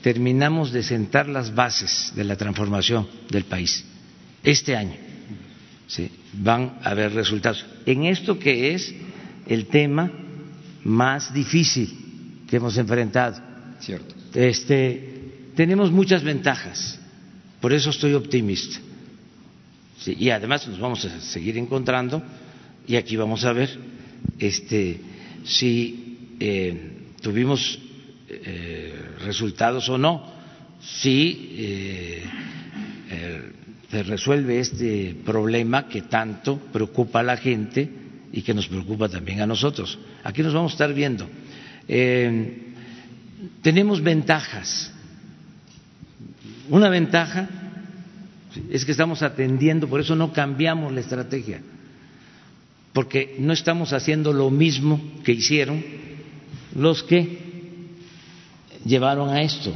terminamos de sentar las bases de la transformación del país. Este año ¿sí? van a haber resultados. En esto que es el tema más difícil que hemos enfrentado. Cierto. Este, tenemos muchas ventajas, por eso estoy optimista. y además nos vamos a seguir encontrando y aquí vamos a ver este, si eh, tuvimos eh, resultados o no, si eh, eh, se resuelve este problema que tanto preocupa a la gente y que nos preocupa también a nosotros. Aquí nos vamos a estar viendo. tenemos ventajas. Una ventaja es que estamos atendiendo, por eso no cambiamos la estrategia, porque no estamos haciendo lo mismo que hicieron los que llevaron a esto.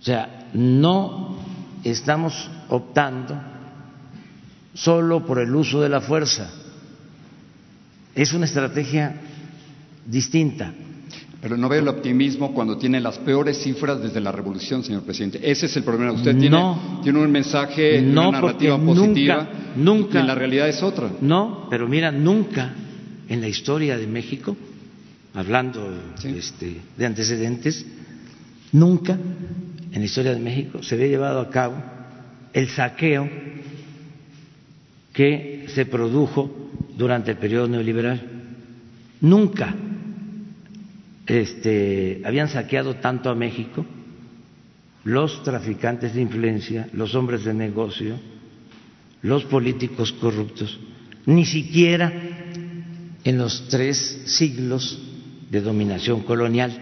O sea, no estamos optando solo por el uso de la fuerza. Es una estrategia distinta. Pero no veo el optimismo cuando tiene las peores cifras desde la revolución, señor presidente. Ese es el problema. Usted tiene, tiene un mensaje, no, una narrativa positiva. Nunca, nunca. Y la realidad es otra. No, pero mira, nunca en la historia de México, hablando este, de antecedentes, nunca en la historia de México se había llevado a cabo el saqueo que se produjo durante el periodo neoliberal. Nunca este, habían saqueado tanto a México los traficantes de influencia, los hombres de negocio, los políticos corruptos, ni siquiera en los tres siglos de dominación colonial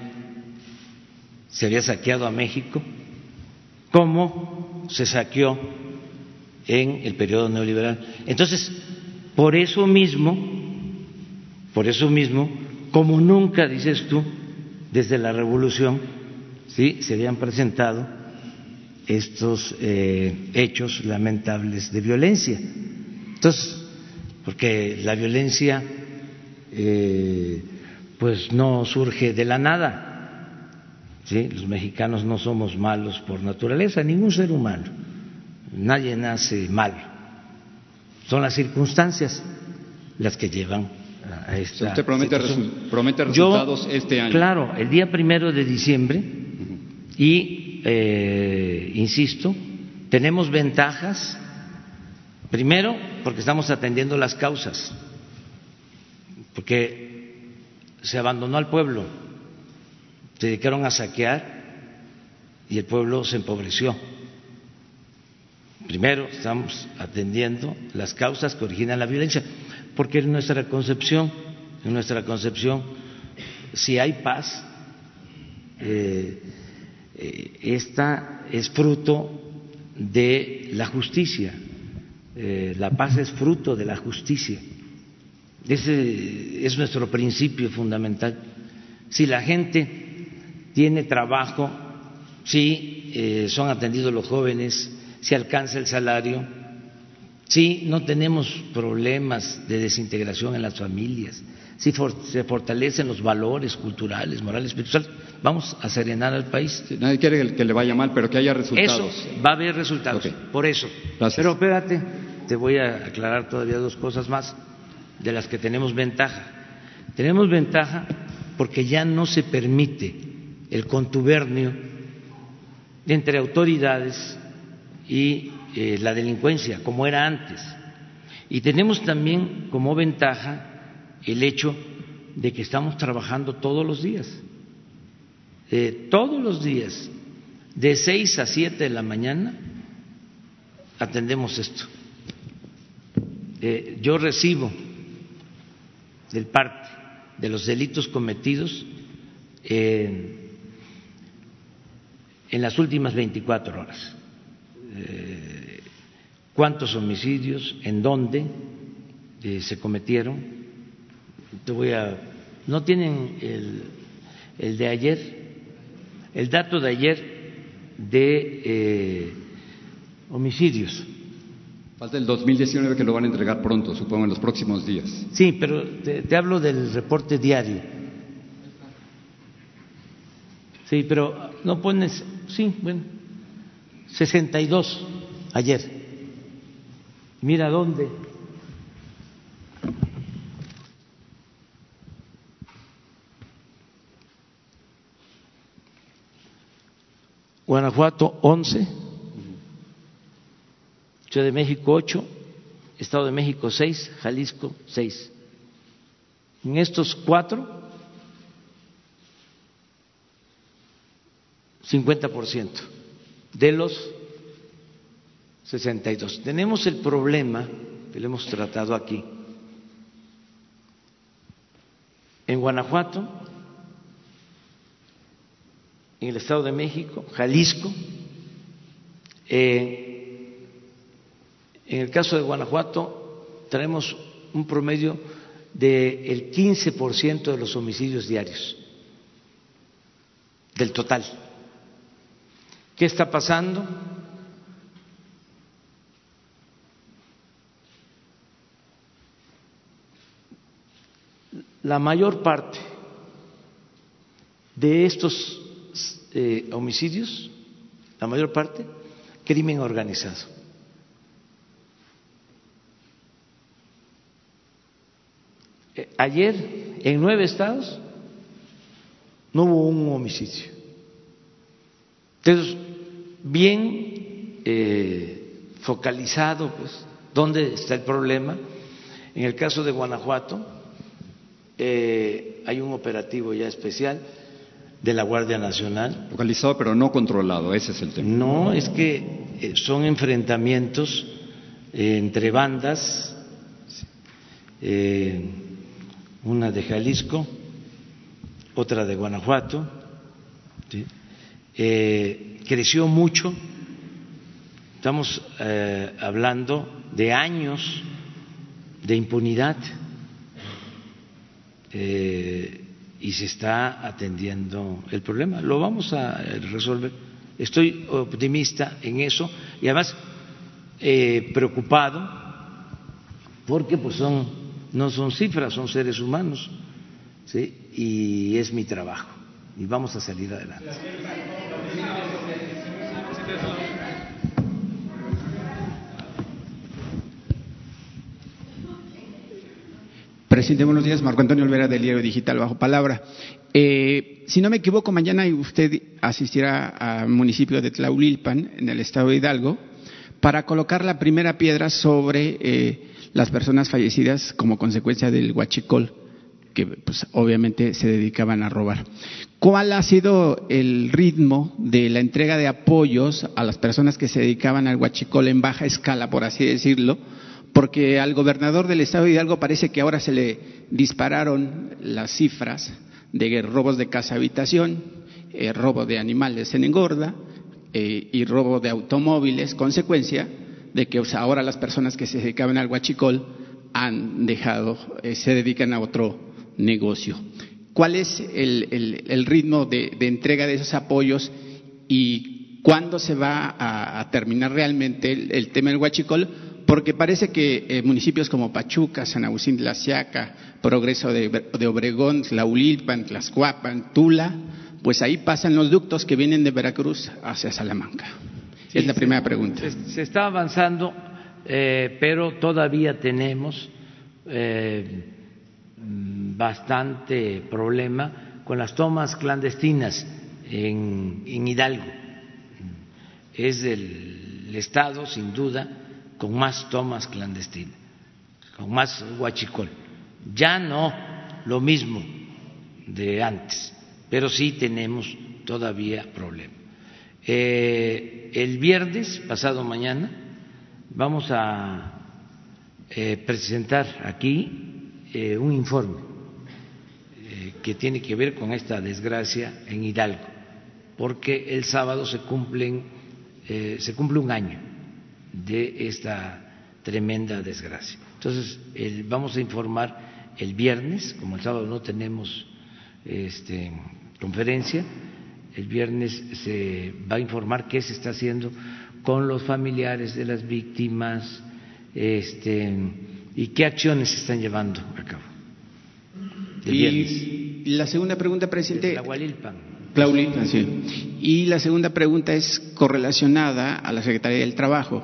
se había saqueado a México como se saqueó en el periodo neoliberal. Entonces, por eso mismo, por eso mismo, como nunca, dices tú, desde la revolución, ¿sí? se habían presentado estos eh, hechos lamentables de violencia. Entonces, porque la violencia eh, pues no surge de la nada. ¿sí? Los mexicanos no somos malos por naturaleza, ningún ser humano. Nadie nace malo. Son las circunstancias las que llevan a esta. Usted promete, promete resultados este año. Claro, el día primero de diciembre y eh, insisto, tenemos ventajas. Primero, porque estamos atendiendo las causas, porque se abandonó al pueblo, se dedicaron a saquear y el pueblo se empobreció. Primero, estamos atendiendo las causas que originan la violencia porque en nuestra concepción, en nuestra concepción, si hay paz, eh, eh, esta es fruto de la justicia, eh, la paz es fruto de la justicia. Ese es nuestro principio fundamental. Si la gente tiene trabajo, si son atendidos los jóvenes, si alcanza el salario, Sí, no tenemos problemas de desintegración en las familias, si se fortalecen los valores culturales, morales, espirituales, vamos a serenar al país. nadie quiere que le vaya mal, pero que haya resultados. Eso, va a haber resultados, por eso. Pero espérate, te voy a aclarar todavía dos cosas más de las que tenemos ventaja. Tenemos ventaja porque ya no se permite el contubernio entre autoridades y eh, la delincuencia, como era antes. Y tenemos también como ventaja el hecho de que estamos trabajando todos los días, eh, todos los días, de seis a siete de la mañana, atendemos esto. Eh, yo recibo del parte de los delitos cometidos en las últimas 24 horas cuántos homicidios, en dónde eh, se cometieron. Te voy a. ¿No tienen el, el de ayer? El dato de ayer de eh, homicidios. Falta el 2019 que lo van a entregar pronto, supongo, en los próximos días. Sí, pero te, te hablo del reporte diario. Sí, pero no pones. Sí, bueno. 62 ayer. Mira dónde. Guanajuato 11, Ciudad de México 8, Estado de México 6, Jalisco 6. En estos cuatro, 50% de los 62. Tenemos el problema que lo hemos tratado aquí. En Guanajuato, en el Estado de México, Jalisco, eh, en el caso de Guanajuato tenemos un promedio del 15% de los homicidios diarios, del total. ¿Qué está pasando? la mayor parte de estos eh, homicidios, la mayor parte, crimen organizado. Eh, ayer, en nueve estados, no hubo un homicidio. Entonces, bien eh, focalizado, pues, ¿dónde está el problema? En el caso de Guanajuato, eh, hay un operativo ya especial de la Guardia Nacional. Focalizado pero no controlado, ese es el tema. No, es que eh, son enfrentamientos entre bandas, una de Jalisco, otra de Guanajuato, eh, creció mucho, estamos eh, hablando de años de impunidad eh, y se está atendiendo el problema. Lo vamos a resolver. Estoy optimista en eso y además preocupado porque pues son no son cifras, son seres humanos ¿sí? y es mi trabajo y vamos a salir adelante. Presidente, buenos días. Marco Antonio Olvera del Diario Digital Bajo Palabra. Eh, si no me equivoco, mañana usted asistirá al municipio de Tlaulilpan, en el estado de Hidalgo, para colocar la primera piedra sobre eh, las personas fallecidas como consecuencia del huachicol que pues, obviamente se dedicaban a robar. ¿Cuál ha sido el ritmo de la entrega de apoyos a las personas que se dedicaban al huachicol en baja escala, por así decirlo? Porque al gobernador del estado de Hidalgo parece que ahora se le dispararon las cifras de robos de casa habitación, eh, robo de animales en engorda eh, y robo de automóviles, consecuencia de que ahora las personas que se dedicaban al huachicol han dejado, eh, se dedican a otro negocio. ¿Cuál es el, ritmo de, entrega de esos apoyos y cuándo se va a, terminar realmente el, tema del huachicol? Porque parece que eh, municipios como Pachuca, San Agustín de la Siaca, Progreso de, Obregón, Tlaulilpan, Tlaxcuapan, Tula, pues ahí pasan los ductos que vienen de Veracruz hacia Salamanca. Es la primera pregunta. Se, está avanzando, eh, pero todavía tenemos eh, bastante problema con las tomas clandestinas en, Hidalgo. Es el, estado, sin duda, con más tomas clandestinas, con más huachicol. Ya no lo mismo de antes, pero sí tenemos todavía problema. Eh, el viernes, pasado mañana, vamos a eh, presentar aquí eh, un informe que tiene que ver con esta desgracia en Hidalgo, porque el sábado se cumplen eh, se cumple un año de esta tremenda desgracia. Entonces vamos a informar el viernes, como el sábado no tenemos este, conferencia, el viernes se va a informar qué se está haciendo con los familiares de las víctimas este, y qué acciones se están llevando a cabo. El viernes. Y la segunda pregunta, presidente. Claulilpan, sí. Y la segunda pregunta es correlacionada a la Secretaría del Trabajo.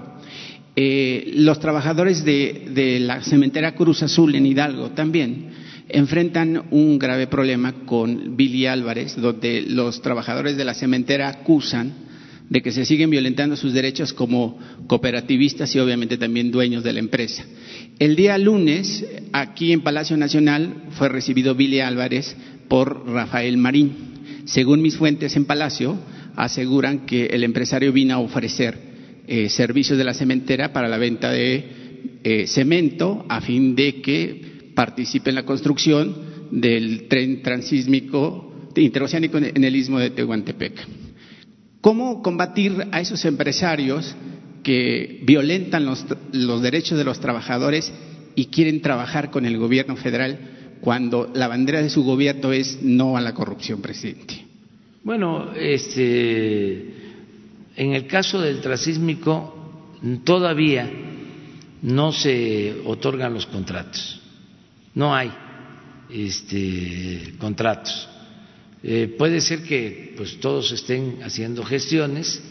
Eh, los trabajadores de, de, la cementera Cruz Azul en Hidalgo también enfrentan un grave problema con Billy Álvarez, donde los trabajadores de la cementera acusan de que se siguen violentando sus derechos como cooperativistas y obviamente también dueños de la empresa. El día lunes, aquí en Palacio Nacional, fue recibido Billy Álvarez por Rafael Marín. Según mis fuentes en Palacio, aseguran que el empresario vino a ofrecer eh, servicios de la cementera para la venta de eh, cemento a fin de que participe en la construcción del tren transísmico interoceánico en el istmo de Tehuantepec. ¿Cómo combatir a esos empresarios que violentan los, derechos de los trabajadores y quieren trabajar con el gobierno federal cuando la bandera de su gobierno es no a la corrupción, presidente. Bueno, este, en el caso del trasísmico todavía no se otorgan los contratos, no hay este, contratos. Eh, puede ser que pues todos estén haciendo gestiones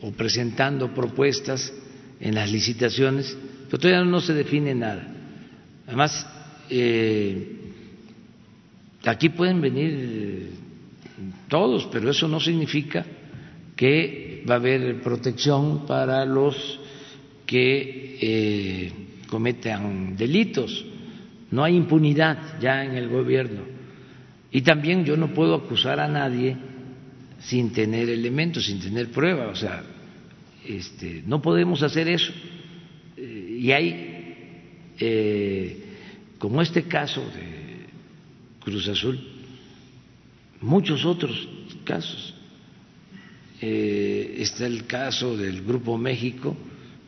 o presentando propuestas en las licitaciones, pero todavía no se define nada. Además, aquí pueden venir todos, pero eso no significa que va a haber protección para los que eh, cometan delitos. No hay impunidad ya en el gobierno. Y también yo no puedo acusar a nadie sin tener elementos, sin tener pruebas. O sea, este, no podemos hacer eso. Eh, y hay, eh, como este caso de Cruz Azul, muchos otros casos. está el caso del Grupo México,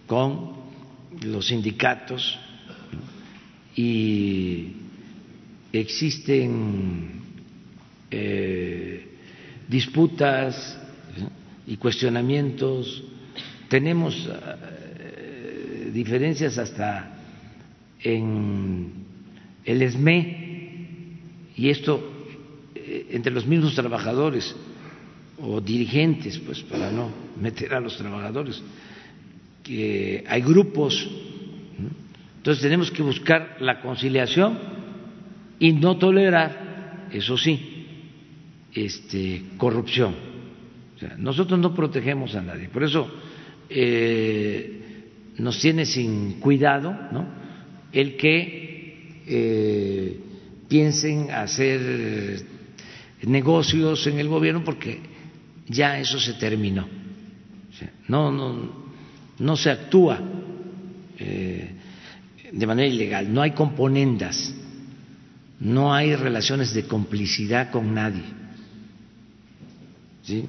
con los sindicatos y existen eh, disputas y cuestionamientos, tenemos eh, diferencias hasta en el ESME y esto eh, entre los mismos trabajadores o dirigentes, pues para no meter a los trabajadores que hay grupos. Entonces tenemos que buscar la conciliación y no tolerar, eso sí, este, corrupción. nosotros no protegemos a nadie. Por eso eh, nos tiene sin cuidado ¿no? el que eh, piensen hacer negocios en el gobierno porque ya eso se terminó. no, no, no se actúa eh, de manera ilegal, no hay componendas, no hay relaciones de complicidad con nadie. ¿sí?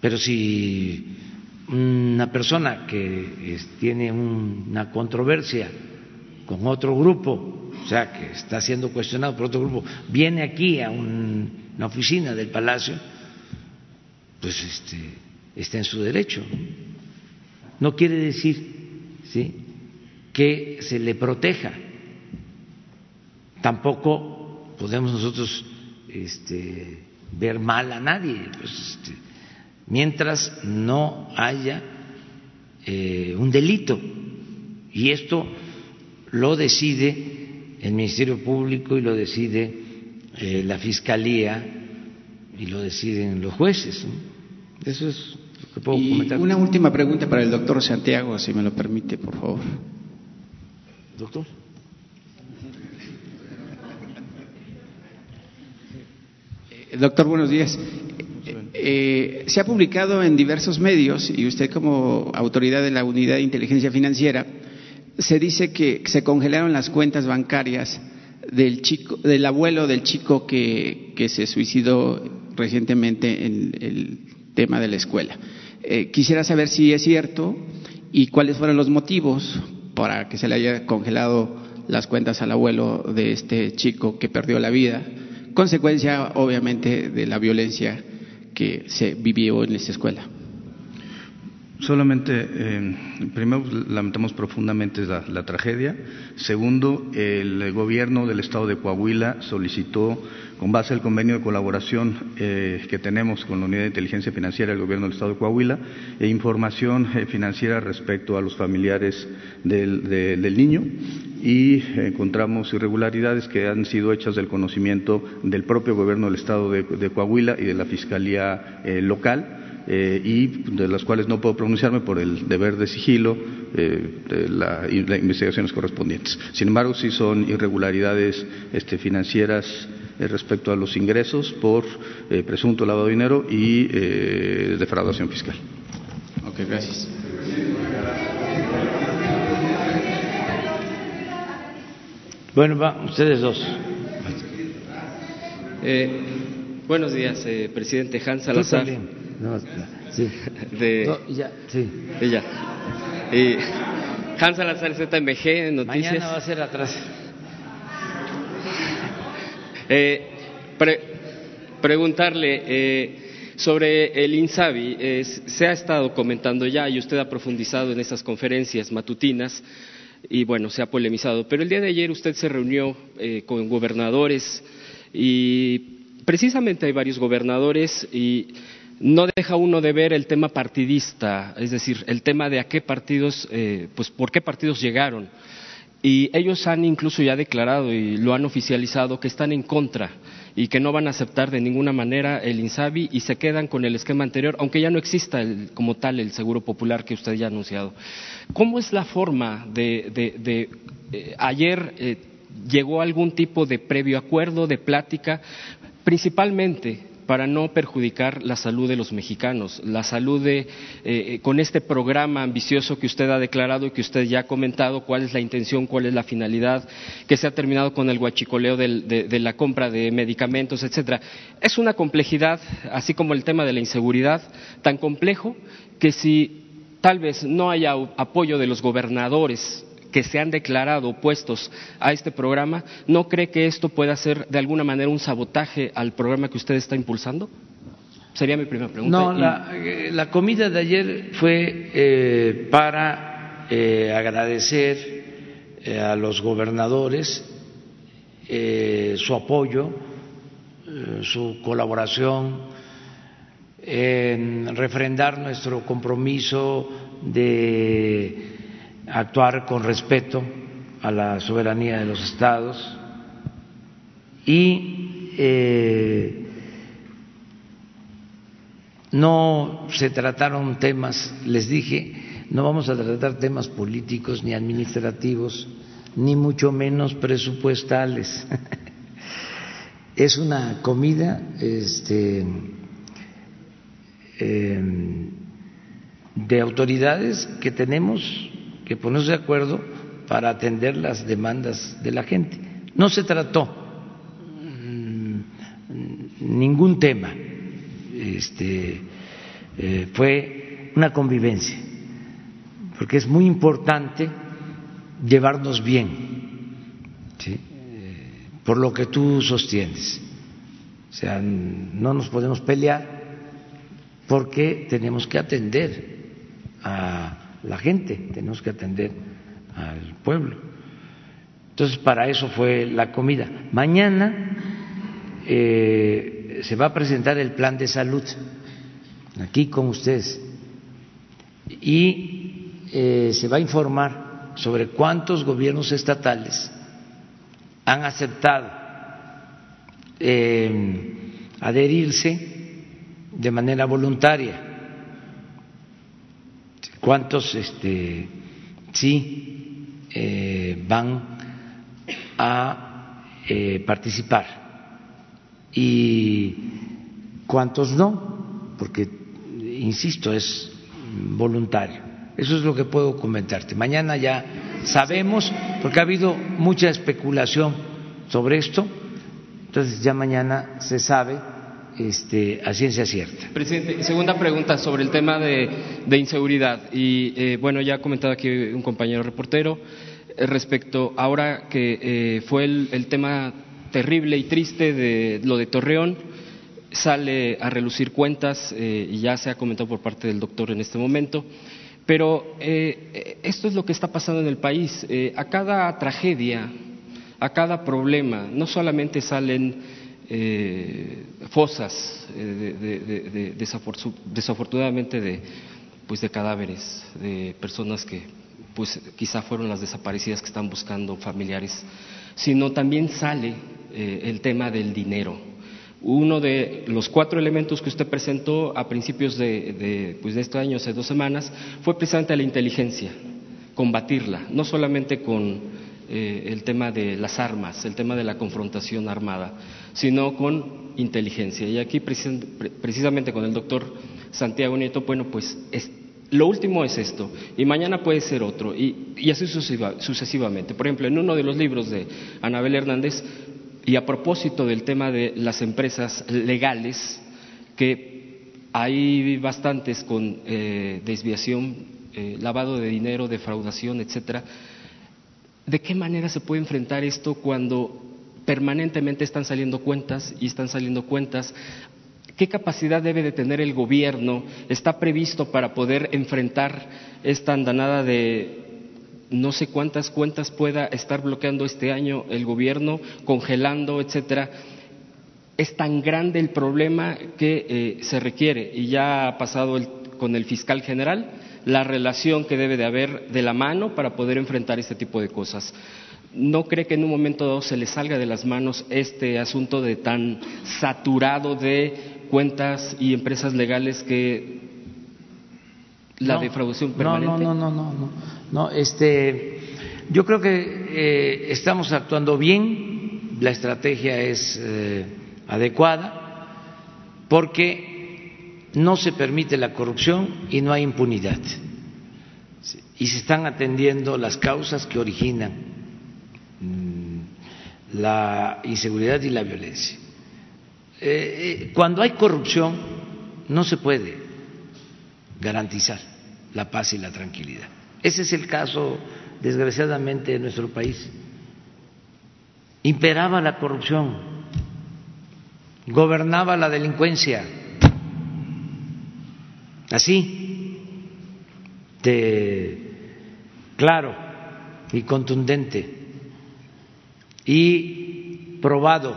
Pero si una persona que tiene una controversia con otro grupo, o sea, que está siendo cuestionado por otro grupo, viene aquí a una oficina del Palacio, pues este, está en su derecho. No quiere decir ¿sí? que se le proteja. Tampoco podemos nosotros este, ver mal a nadie, pues, este, mientras no haya eh, un delito. Y esto lo decide el Ministerio Público y lo decide eh, la Fiscalía y lo deciden los jueces. Eso es y Una última pregunta para el doctor Santiago, si me lo permite, por favor. Doctor. Eh, doctor, buenos días. Eh, se ha publicado en diversos medios, y usted como autoridad de la Unidad de Inteligencia Financiera, se dice que se congelaron las cuentas bancarias del chico, del abuelo del chico que, que se suicidó recientemente en el tema de la escuela. Eh, quisiera saber si es cierto y cuáles fueron los motivos para que se le haya congelado las cuentas al abuelo de este chico que perdió la vida, consecuencia obviamente de la violencia que se vivió en esta escuela. Solamente, eh, primero, lamentamos profundamente la, tragedia. Segundo, el gobierno del Estado de Coahuila solicitó, con base al convenio de colaboración eh, que tenemos con la Unidad de Inteligencia Financiera del Gobierno del Estado de Coahuila, e información eh, financiera respecto a los familiares del, niño y encontramos irregularidades que han sido hechas del conocimiento del propio Gobierno del Estado de Coahuila y de la Fiscalía local eh, y de las cuales no puedo pronunciarme por el deber de sigilo eh, de las investigaciones correspondientes. Sin embargo, sí son irregularidades este, financieras eh, respecto a los ingresos por presunto lavado de dinero y defraudación fiscal. Ok, gracias. Bueno, va, ustedes dos. buenos días, presidente Hans Salazar. No, sí. De, ya, sí. ya. Y Hans Salazar ZMG, Noticias. Mañana va a ser atrás. Eh, preguntarle eh, sobre el INSABI. Eh, se ha estado comentando ya y usted ha profundizado en esas conferencias matutinas y bueno, se ha polemizado. Pero el día de ayer usted se reunió con gobernadores y precisamente hay varios gobernadores y no deja uno de ver el tema partidista, es decir, el tema de a qué partidos, eh, pues por qué partidos llegaron. Y ellos han incluso ya declarado y lo han oficializado que están en contra y que no van a aceptar de ninguna manera el INSABI y se quedan con el esquema anterior, aunque ya no exista como tal el seguro popular que usted ya ha anunciado. ¿Cómo es la forma de, eh, ayer eh, llegó algún tipo de previo acuerdo, de plática, principalmente para no perjudicar la salud de los mexicanos, la salud de, eh, con este programa ambicioso que usted ha declarado y que usted ya ha comentado, cuál es la intención, cuál es la finalidad, que se ha terminado con el guachicoleo de, la compra de medicamentos, etcétera. Es una complejidad, así como el tema de la inseguridad, tan complejo que si tal vez no haya apoyo de los gobernadores que se han declarado opuestos a este programa, ¿no cree que esto pueda ser de alguna manera un sabotaje al programa que usted está impulsando? Sería mi primera pregunta. No, eh, la, comida de ayer fue eh, para eh, agradecer a los gobernadores su apoyo, su colaboración, en refrendar nuestro compromiso de actuar con respeto a la soberanía de los estados y eh, no se trataron temas, les dije, no vamos a tratar temas políticos ni administrativos, ni mucho menos presupuestales. [laughs] es una comida este, em, de autoridades que tenemos que ponerse de acuerdo para atender las demandas de la gente. No se trató mm, ningún tema, este, eh, fue una convivencia, porque es muy importante llevarnos bien, eh, por lo que tú sostienes. O sea, no nos podemos pelear porque tenemos que atender a la gente, tenemos que atender al pueblo. Entonces, para eso fue la comida. Mañana eh, se va a presentar el plan de salud aquí con ustedes y eh, se va a informar sobre cuántos gobiernos estatales han aceptado eh, adherirse de manera voluntaria cuántos este, sí eh, van a eh, participar y cuántos no, porque, insisto, es voluntario. Eso es lo que puedo comentarte. Mañana ya sabemos, porque ha habido mucha especulación sobre esto, entonces ya mañana se sabe este, a ciencia cierta. Presidente, segunda pregunta sobre el tema de, inseguridad. Y eh, bueno, ya ha comentado aquí un compañero reportero eh, respecto ahora que eh, fue el, tema terrible y triste de lo de Torreón, sale a relucir cuentas y ya se ha comentado por parte del doctor en este momento. Pero esto es lo que está pasando en el país. a cada tragedia, a cada problema, no solamente salen eh, fosas eh, desafortunadamente de, pues de cadáveres de personas que pues quizá fueron las desaparecidas que están buscando familiares, sino también sale eh, el tema del dinero. Uno de los cuatro elementos que usted presentó a principios de, pues de este año, hace dos semanas, fue precisamente la inteligencia, combatirla, no solamente con eh, el tema de las armas, el tema de la confrontación armada, sino con inteligencia. Y aquí precisamente con el doctor Santiago Nieto, bueno, pues lo último es esto, y mañana puede ser otro, y, así sucesivamente. Por ejemplo, en uno de los libros de Anabel Hernández, y a propósito del tema de las empresas legales, que hay bastantes con eh, desviación, eh, lavado de dinero, defraudación, etcétera. ¿De qué manera se puede enfrentar esto cuando permanentemente están saliendo cuentas y están saliendo cuentas. ¿Qué capacidad debe de tener el gobierno? ¿Está previsto para poder enfrentar esta andanada de no sé cuántas cuentas pueda estar bloqueando este año el gobierno, congelando, etcétera? es tan grande el problema que eh, se requiere y ya ha pasado con el fiscal general la relación que debe de haber de la mano para poder enfrentar este tipo de cosas. ¿No cree que en un momento dado se le salga de las manos este asunto de tan saturado de cuentas y empresas legales que la defraudación permanente? No, no, no, no, no, no. Este, yo creo que eh, estamos actuando bien, la estrategia es eh, adecuada, porque no se permite la corrupción y no hay impunidad. Y se están atendiendo las causas que originan mm, la inseguridad y la violencia. Eh, cuando hay corrupción no se puede garantizar la paz y la tranquilidad. Ese es el caso, desgraciadamente, de nuestro país. Imperaba la corrupción, gobernaba la delincuencia, así, de claro y contundente, y probado,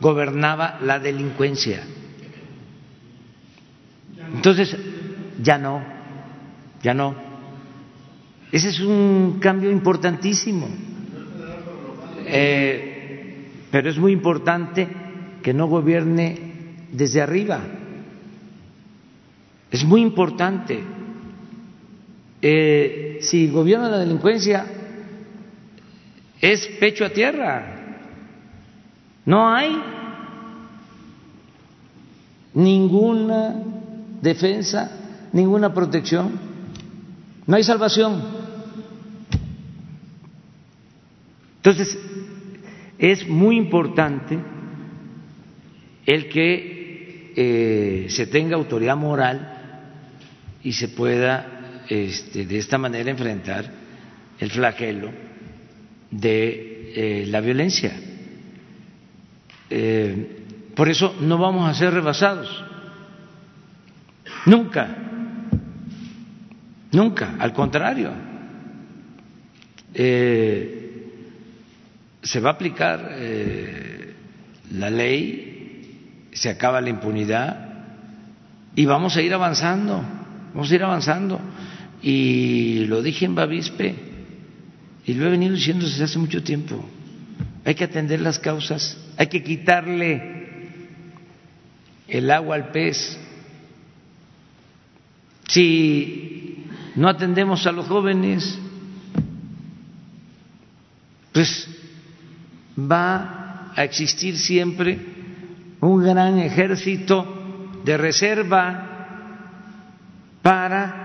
gobernaba la delincuencia. Entonces, ya no ya no. Ese es un cambio importantísimo. Eh, pero es muy importante que no gobierne desde arriba. Es muy importante. Eh, si gobierna la delincuencia, es pecho a tierra. No hay ninguna defensa, ninguna protección no hay salvación. Entonces, es muy importante el que eh, se tenga autoridad moral y se pueda este, de esta manera enfrentar el flagelo de eh, la violencia. Eh, por eso no vamos a ser rebasados. Nunca. Nunca, al contrario. Eh, se va a aplicar la ley, se acaba la impunidad y vamos a ir avanzando, vamos a ir avanzando. Y lo dije en Bavispe y lo he venido diciendo desde hace mucho tiempo. Hay que atender las causas, hay que quitarle el agua al pez. Si no atendemos a los jóvenes, pues va a existir siempre un gran ejército de reserva para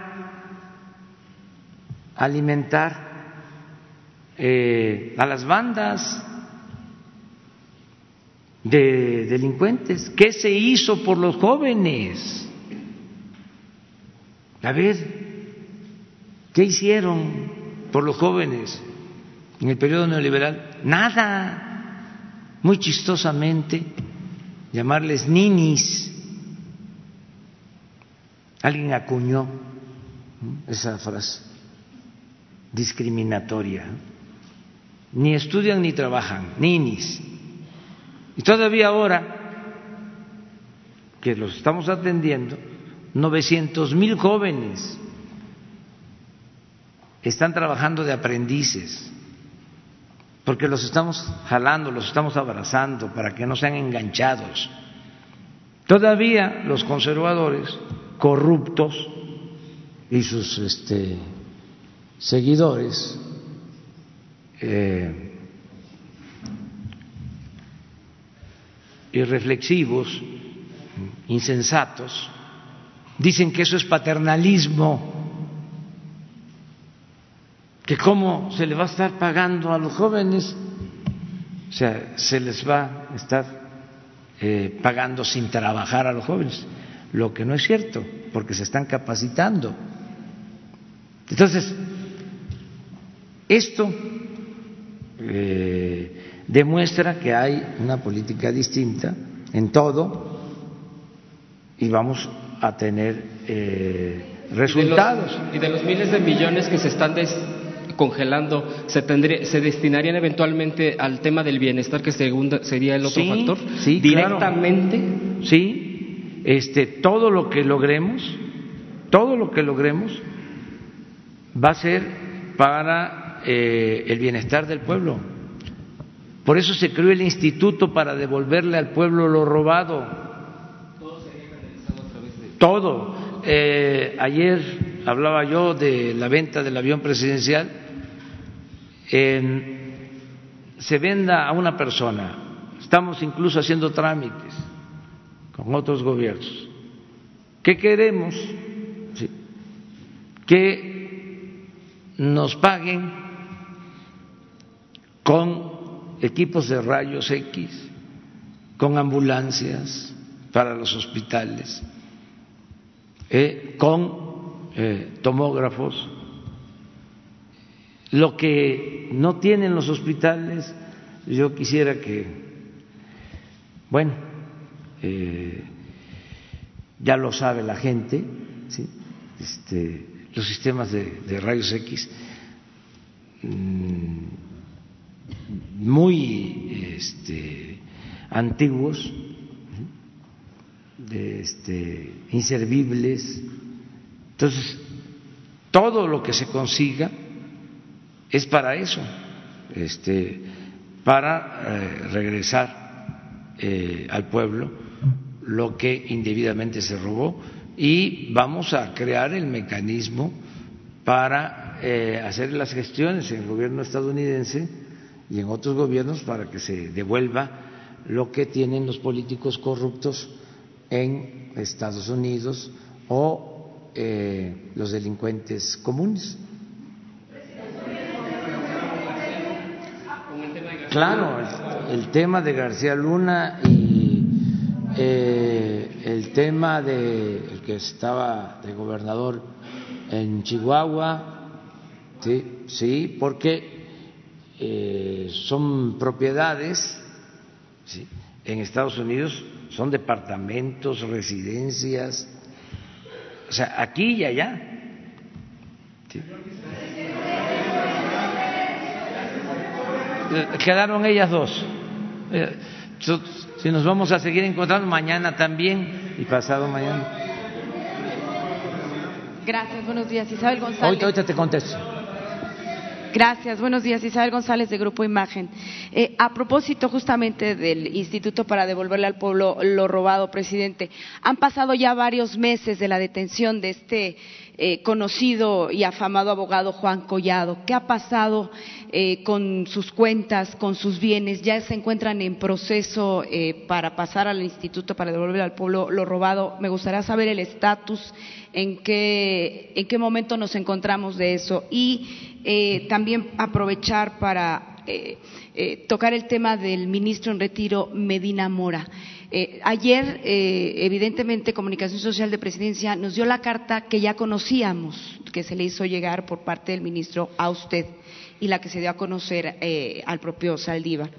alimentar eh, a las bandas de delincuentes. ¿Qué se hizo por los jóvenes? A ver, ¿Qué hicieron por los jóvenes en el periodo neoliberal? Nada. Muy chistosamente, llamarles ninis. Alguien acuñó esa frase discriminatoria. Ni estudian ni trabajan, ninis. Y todavía ahora que los estamos atendiendo, 900 mil jóvenes están trabajando de aprendices, porque los estamos jalando, los estamos abrazando para que no sean enganchados. Todavía los conservadores corruptos y sus este, seguidores eh, irreflexivos, insensatos, dicen que eso es paternalismo que cómo se le va a estar pagando a los jóvenes, o sea, se les va a estar eh, pagando sin trabajar a los jóvenes, lo que no es cierto, porque se están capacitando. Entonces, esto eh, demuestra que hay una política distinta en todo y vamos a tener eh, resultados. Y de, los, miles de millones que se están congelando, ¿se, tendría, ¿se destinarían eventualmente al tema del bienestar, que segunda, sería el otro Sí, factor? sí, ¿Directamente? claro. Sí, este, todo lo que logremos, todo lo que logremos va a ser para eh, el bienestar del pueblo. Por eso se creó el instituto para devolverle al pueblo lo robado. Todo. Eh, ayer hablaba yo de la venta del avión presidencial. En- se venda a una persona. Estamos incluso haciendo trámites con otros gobiernos. ¿Qué queremos? Que nos paguen con equipos de rayos X, con ambulancias para los hospitales, eh, con eh, tomógrafos. Lo que no tienen los hospitales, yo quisiera que, bueno, eh, ya lo sabe la gente, este, los sistemas de, rayos X mm, muy este, antiguos, este, inservibles. Entonces, todo lo que se consiga es para eso, para eh, regresar eh, al pueblo lo que indebidamente se robó y vamos a crear el mecanismo para eh, hacer las gestiones en el gobierno estadounidense y en otros gobiernos para que se devuelva lo que tienen los políticos corruptos en Estados Unidos o eh, los delincuentes comunes. Claro, el, el tema de García Luna y eh, el tema de el que estaba de gobernador en Chihuahua, sí, sí, porque eh, son propiedades sí, en Estados Unidos, son departamentos, residencias, o sea, aquí y allá. Eh, Quedaron ellas dos. Eh, Si nos vamos a seguir encontrando mañana también y pasado mañana. Gracias, buenos días. Isabel González. Ahorita, ahorita te contesto. Gracias, buenos días. Isabel González de Grupo Imagen. Eh, a propósito justamente del Instituto para devolverle al pueblo lo robado, presidente, han pasado ya varios meses de la detención de este eh, conocido y afamado abogado Juan Collado. ¿Qué ha pasado eh, con sus cuentas, con sus bienes? ¿Ya se encuentran en proceso eh, para pasar al Instituto para devolverle al pueblo lo robado? Me gustaría saber el estatus, en qué, en qué momento nos encontramos de eso y eh, también aprovechar para eh, eh, tocar el tema del ministro en retiro Medina Mora. Eh, ayer, eh, evidentemente, Comunicación Social de Presidencia nos dio la carta que ya conocíamos, que se le hizo llegar por parte del ministro a usted y la que se dio a conocer eh, al propio Saldívar.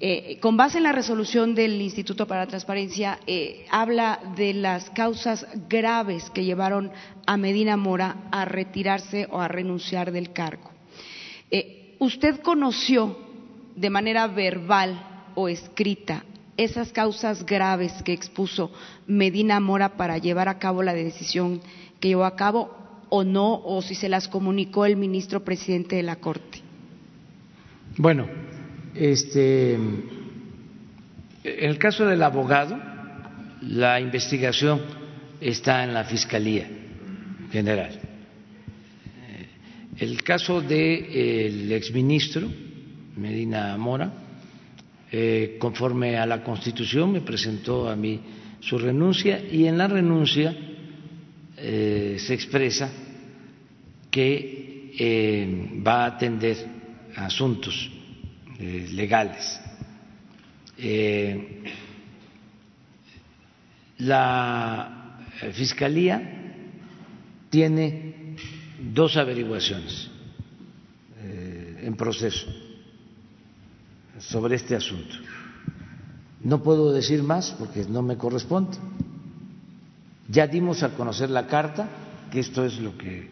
Eh, con base en la resolución del Instituto para la Transparencia, eh, habla de las causas graves que llevaron a Medina Mora a retirarse o a renunciar del cargo. ¿Usted conoció de manera verbal o escrita esas causas graves que expuso Medina Mora para llevar a cabo la decisión que llevó a cabo o no, o si se las comunicó el ministro presidente de la Corte? Bueno, este, en el caso del abogado, la investigación está en la Fiscalía General. Eh, El caso del exministro Medina Mora, eh, conforme a la Constitución, me presentó a mí su renuncia y en la renuncia eh, se expresa que eh, va a atender asuntos eh, legales. La Fiscalía tiene dos averiguaciones en proceso sobre este asunto. No puedo decir más porque no me corresponde. Ya dimos a conocer la carta, que esto es lo que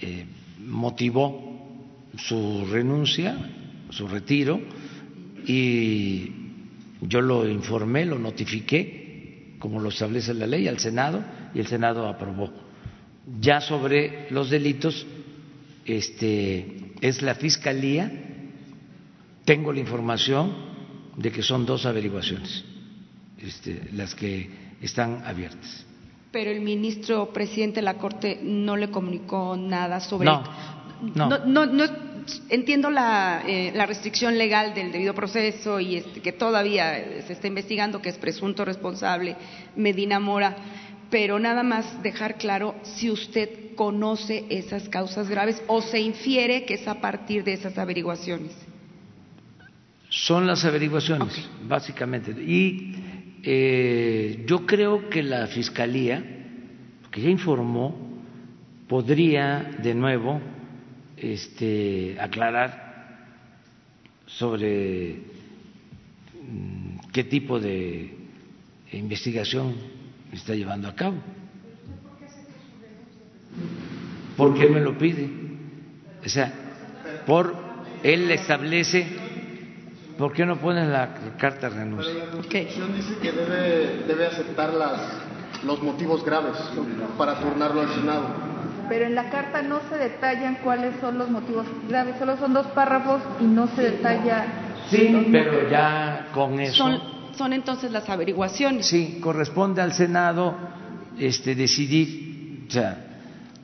eh, motivó su renuncia, su retiro, y yo lo informé, lo notifiqué, como lo establece la ley, al Senado, y el Senado aprobó. Ya sobre los delitos, este, es la Fiscalía, tengo la información de que son dos averiguaciones este, las que están abiertas. Pero el ministro presidente de la Corte no le comunicó nada sobre. No, no. no, entiendo la, eh, la, restricción legal del debido proceso y este, que todavía se está investigando que es presunto responsable Medina Mora, pero nada más dejar claro si usted conoce esas causas graves o se infiere que es a partir de esas averiguaciones. Son las averiguaciones, básicamente. Y eh, yo creo que la Fiscalía, que ya informó, podría de nuevo este, aclarar sobre mm, qué tipo de investigación está llevando a cabo. ¿Por qué me lo pide? O sea, por él establece ¿Por qué no pones la carta de renuncia? Pero la Constitución dice que debe, debe aceptar las, los motivos graves para turnarlo al Senado. Pero en la carta no se detallan cuáles son los motivos graves, solo son dos párrafos y no se detalla. Sí, pero ya con eso. Son, son entonces las averiguaciones. Sí, corresponde al Senado este, decidir. O sea,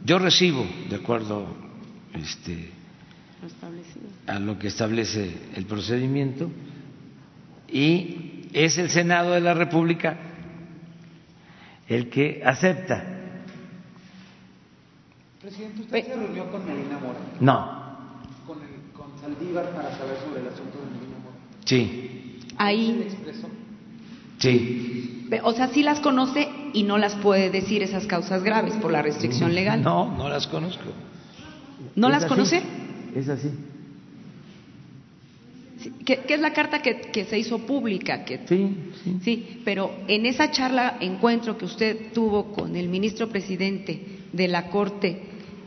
yo recibo, de acuerdo este, a lo que establece el procedimiento y es el Senado de la República el que acepta. Presidente, ¿usted se reunió con Medina Mora? No. ¿Con, el, con Saldívar para saber sobre el asunto de Medina Mora? Sí. Ahí. expresó? Sí. O sea, sí las conoce y no las puede decir esas causas graves por la restricción legal. No, no las conozco. ¿No las conoce? Es así. ¿Qué, es la carta que, se hizo pública? Que, sí, sí. Sí, pero en esa charla, encuentro que usted tuvo con el ministro presidente de la Corte,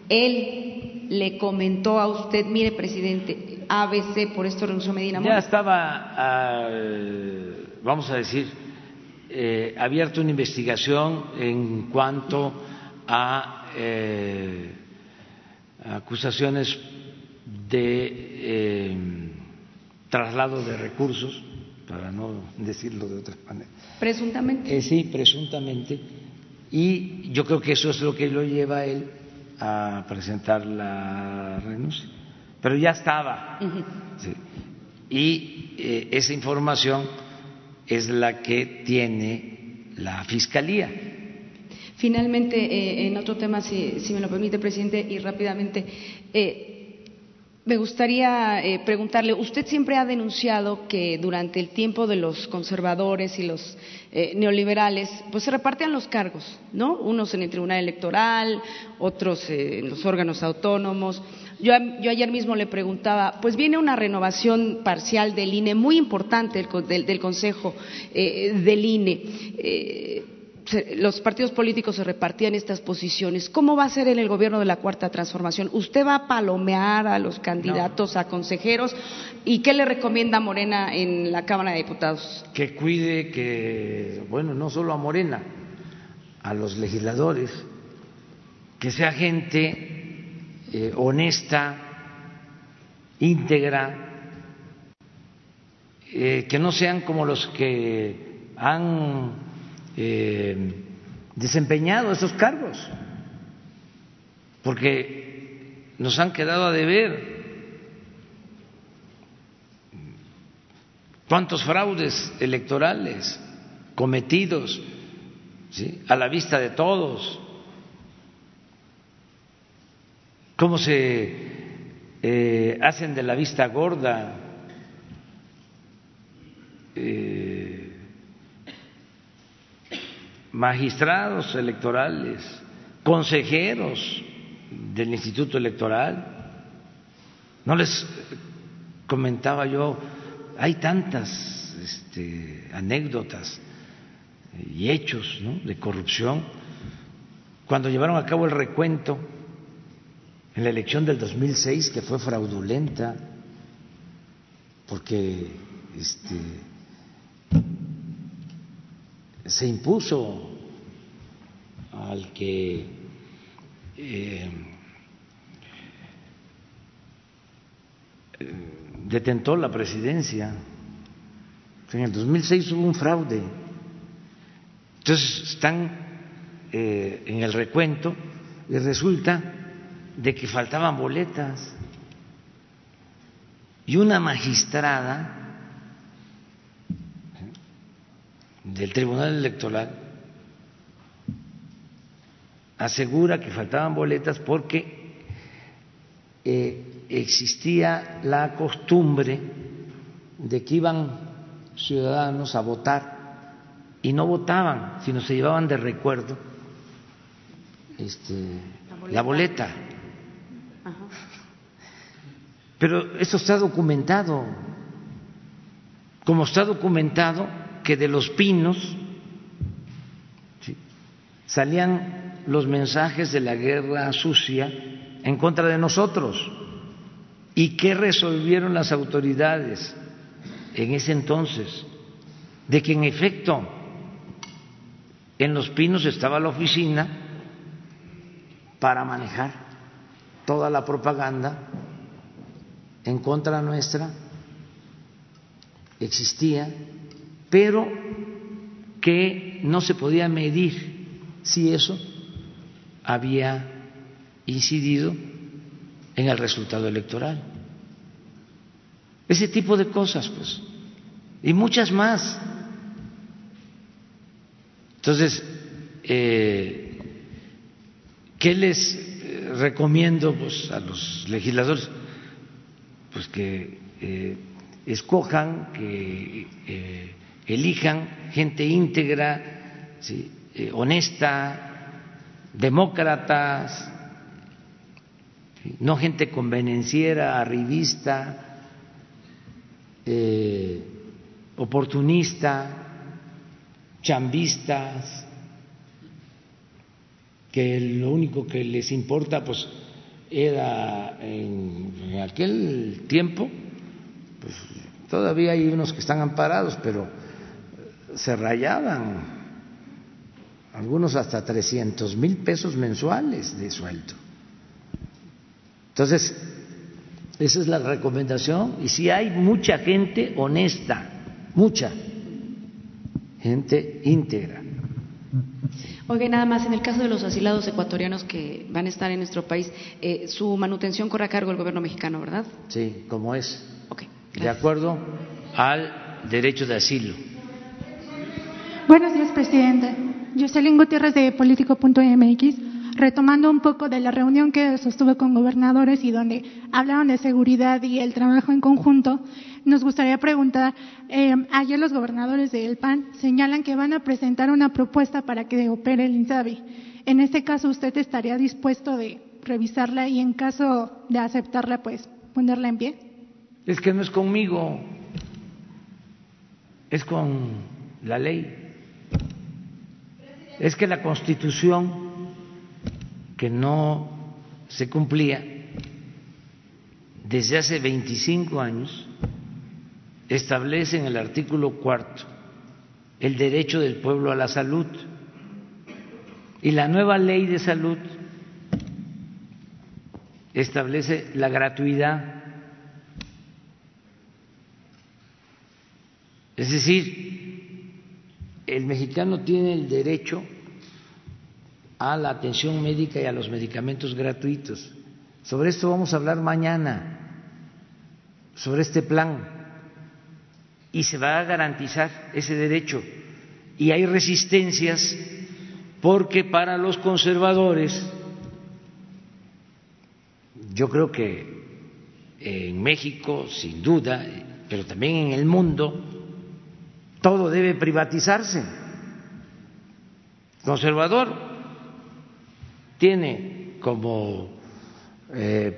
él le comentó a usted, mire, presidente, ABC, por esto renunció Medina Ya estaba, ah, vamos a decir, eh, abierta una investigación en cuanto a eh, acusaciones de eh, traslado de recursos, para no decirlo de otra manera. Presuntamente. Eh, sí, presuntamente. Y yo creo que eso es lo que lo lleva a él a presentar la renuncia. Pero ya estaba. Y eh, esa información es la que tiene la Fiscalía. Finalmente, en otro tema, si, si, me lo permite, presidente, y rápidamente, me gustaría eh, preguntarle, usted siempre ha denunciado que durante el tiempo de los conservadores y los eh, neoliberales, pues se repartían los cargos, ¿no? Unos en el Tribunal Electoral, otros eh, en los órganos autónomos. Yo, ayer mismo le preguntaba, pues viene una renovación parcial del INE muy importante del, del Consejo del INE los partidos políticos se repartían estas posiciones. ¿Cómo va a ser en el gobierno de la Cuarta Transformación? ¿Usted va a palomear a los candidatos a consejeros? ¿Y qué le recomienda a Morena en la Cámara de Diputados? Que cuide que, bueno, no solo a Morena, a los legisladores, que sea gente eh, honesta, íntegra, eh, que no sean como los que han eh, desempeñado esos cargos, porque nos han quedado a deber. ¿Cuántos fraudes electorales cometidos a la vista de todos? ¿Cómo se eh, hacen de la vista gorda? Eh, magistrados electorales, consejeros del Instituto Electoral. No les comentaba yo, hay tantas este, anécdotas y hechos de corrupción. Cuando llevaron a cabo el recuento en la elección del 2006 que fue fraudulenta porque este, se impuso al que eh, detentó la presidencia. En el 2006 hubo un fraude. Entonces están eh, en el recuento y resulta de que faltaban boletas. Y una magistrada del Tribunal Electoral asegura que faltaban boletas porque eh, existía la costumbre de que iban ciudadanos a votar y no votaban, sino se llevaban de recuerdo este, la boleta. Pero eso está documentado, como está documentado que de los pinos salían los mensajes de la guerra sucia en contra de nosotros. ¿Y qué resolvieron las autoridades en ese entonces? De que en efecto en Los Pinos estaba la oficina para manejar toda la propaganda en contra nuestra, existía, pero que no se podía medir si eso había incidido en el resultado electoral. Ese tipo de cosas, pues, y muchas más. Entonces, eh, ¿qué les eh, recomiendo pues, a los legisladores? Pues que eh, escojan, que elijan gente íntegra, honesta, demócratas, no gente convenenciera, arribista, eh, oportunista, chambistas, que lo único que les importa pues era en, aquel tiempo, pues todavía hay unos que están amparados, pero se rayaban algunos hasta 300 mil pesos mensuales de sueldo. Entonces, esa es la recomendación. Y si hay mucha gente honesta, mucha gente íntegra. Oye, nada más, en el caso de los asilados ecuatorianos que van a estar en nuestro país, eh, su manutención corre a cargo del gobierno mexicano, ¿verdad? Sí, como es. de acuerdo al derecho de asilo. Buenos días, presidente. Jocelyn Gutiérrez de Político.mx retomando un poco de la reunión que sostuve con gobernadores y donde hablaron de seguridad y el trabajo en conjunto, nos gustaría preguntar, eh, ayer los gobernadores del PAN señalan que van a presentar una propuesta para que opere el INSABI. En este caso, ¿usted estaría dispuesto de revisarla y en caso de aceptarla, pues ponerla en pie? Es que no es conmigo, es con la ley. Es que la Constitución que no se cumplía desde hace 25 años, establece en el artículo cuarto el derecho del pueblo a la salud y la nueva ley de salud establece la gratuidad. Es decir, el mexicano tiene el derecho a la atención médica y a los medicamentos gratuitos. Sobre esto vamos a hablar mañana, sobre este plan, y se va a garantizar ese derecho. Y hay resistencias porque para los conservadores, yo creo que en México, sin duda, pero también en el mundo, todo debe privatizarse. Conservador tiene como eh,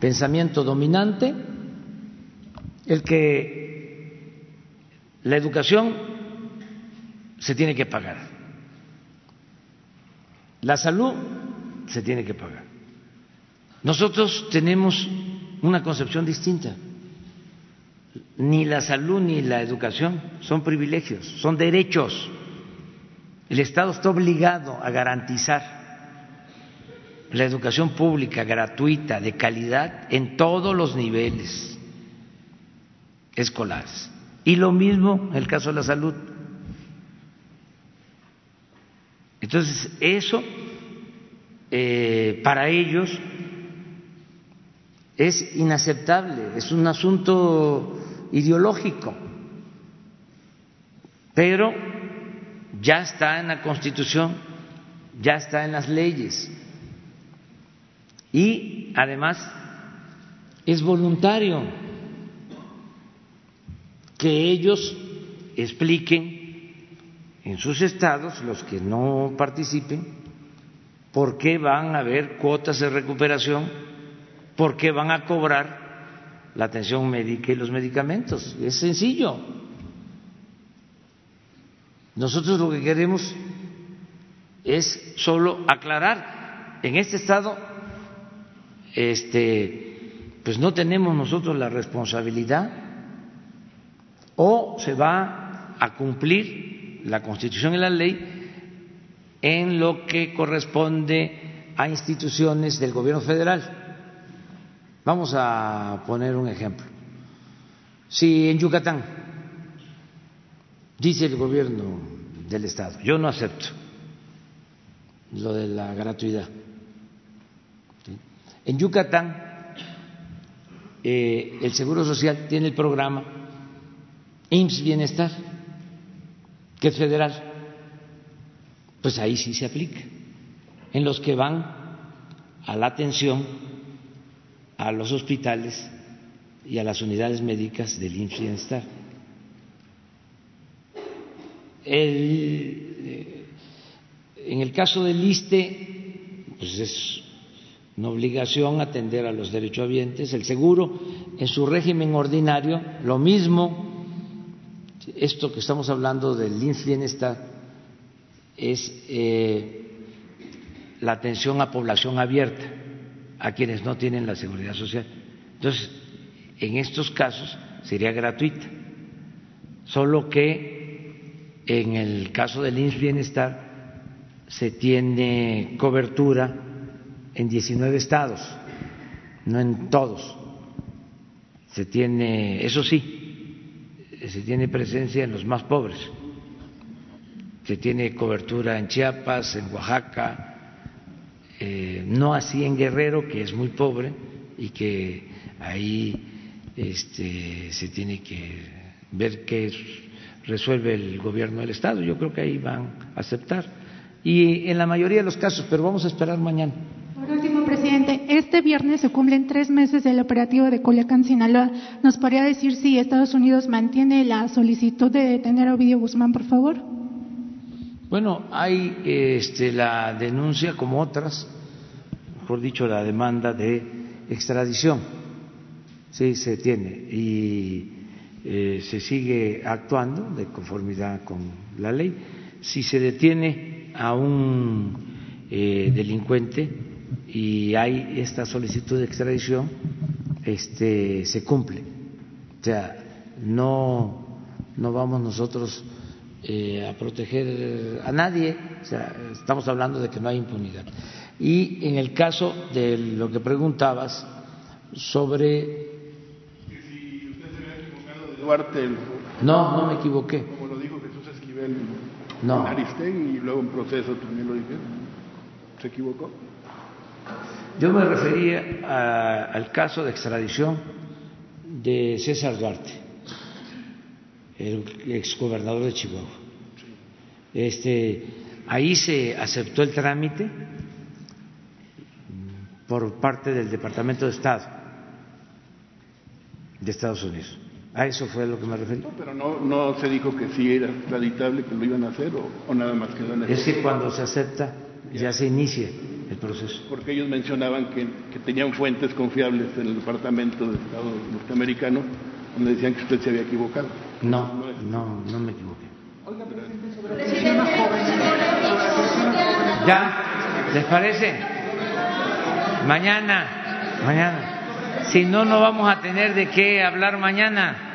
pensamiento dominante el que la educación se tiene que pagar, la salud se tiene que pagar, Nosotros tenemos una concepción distinta. Ni la salud ni la educación son privilegios, son derechos. El Estado está obligado a garantizar la educación pública gratuita, de calidad, en todos los niveles escolares. Y lo mismo en el caso de la salud. Entonces, eso eh, para ellos es inaceptable, es un asunto ideológico, pero ya está en la Constitución, ya está en las leyes. Y además es voluntario que ellos expliquen en sus estados, los que no participen, por qué van a haber cuotas de recuperación, por qué van a cobrar la atención médica y los medicamentos. Es sencillo. Nosotros lo que queremos es solo aclarar. En este estado, este, pues no tenemos nosotros la responsabilidad o se va a cumplir la Constitución y la ley en lo que corresponde a instituciones del gobierno federal. Vamos a poner un ejemplo. Si en Yucatán dice el gobierno del Estado, yo no acepto lo de la gratuidad. En Yucatán, eh, el Seguro Social tiene el programa IMSS Bienestar, que es federal pues ahí sí se aplica. En los que van a la atención a los hospitales y a las unidades médicas del IMSS Bienestar. Eh, en el caso del ISTE, pues es una obligación atender a los derechohabientes. El seguro, en su régimen ordinario, lo mismo. Esto que estamos hablando del IMSS Bienestar es eh, la atención a población abierta, a quienes no tienen la seguridad social. Entonces, en estos casos sería gratuita, solo que en el caso del INS Bienestar se tiene cobertura en 19 estados, no en todos. Se tiene, eso sí, se tiene presencia en los más pobres que tiene cobertura en Chiapas, en Oaxaca, eh, no así en Guerrero, que es muy pobre y que ahí este, se tiene que ver qué resuelve el gobierno del Estado. Yo creo que ahí van a aceptar. Y en la mayoría de los casos, pero vamos a esperar mañana. Por último, presidente, este viernes se cumplen tres meses del operativo de Culiacán, Sinaloa. ¿Nos podría decir si Estados Unidos mantiene la solicitud de detener a Ovidio Guzmán, por favor? Bueno, hay este, la denuncia como otras, mejor dicho, la demanda de extradición. Sí, se tiene y eh, se sigue actuando de conformidad con la ley. Si se detiene a un eh, delincuente y hay esta solicitud de extradición, este, se cumple. O sea, no, no vamos nosotros eh, a proteger a nadie, o sea, estamos hablando de que no hay impunidad. Y en el caso de lo que preguntabas sobre... Si usted se había equivocado de Duarte... No, no me equivoqué. Como lo dijo Jesús Esquivel no. en Aristén y luego en proceso también lo dije. ¿Se equivocó? Yo me refería a, al caso de extradición de César Duarte el exgobernador de Chihuahua. Este, ahí se aceptó el trámite por parte del Departamento de Estado de Estados Unidos. A eso fue a lo que me referí. No, pero no, no se dijo que sí era extraditable, que lo iban a hacer o, nada más quedó en Es que cuando se acepta ya se inicia el proceso. Porque ellos mencionaban que, que tenían fuentes confiables en el Departamento de Estado norteamericano donde decían que usted se había equivocado. No, no, no me equivoqué. Oiga, presidente, sobre ¿Ya? ¿Les parece? Mañana. Mañana. Si no, no vamos a tener de qué hablar mañana.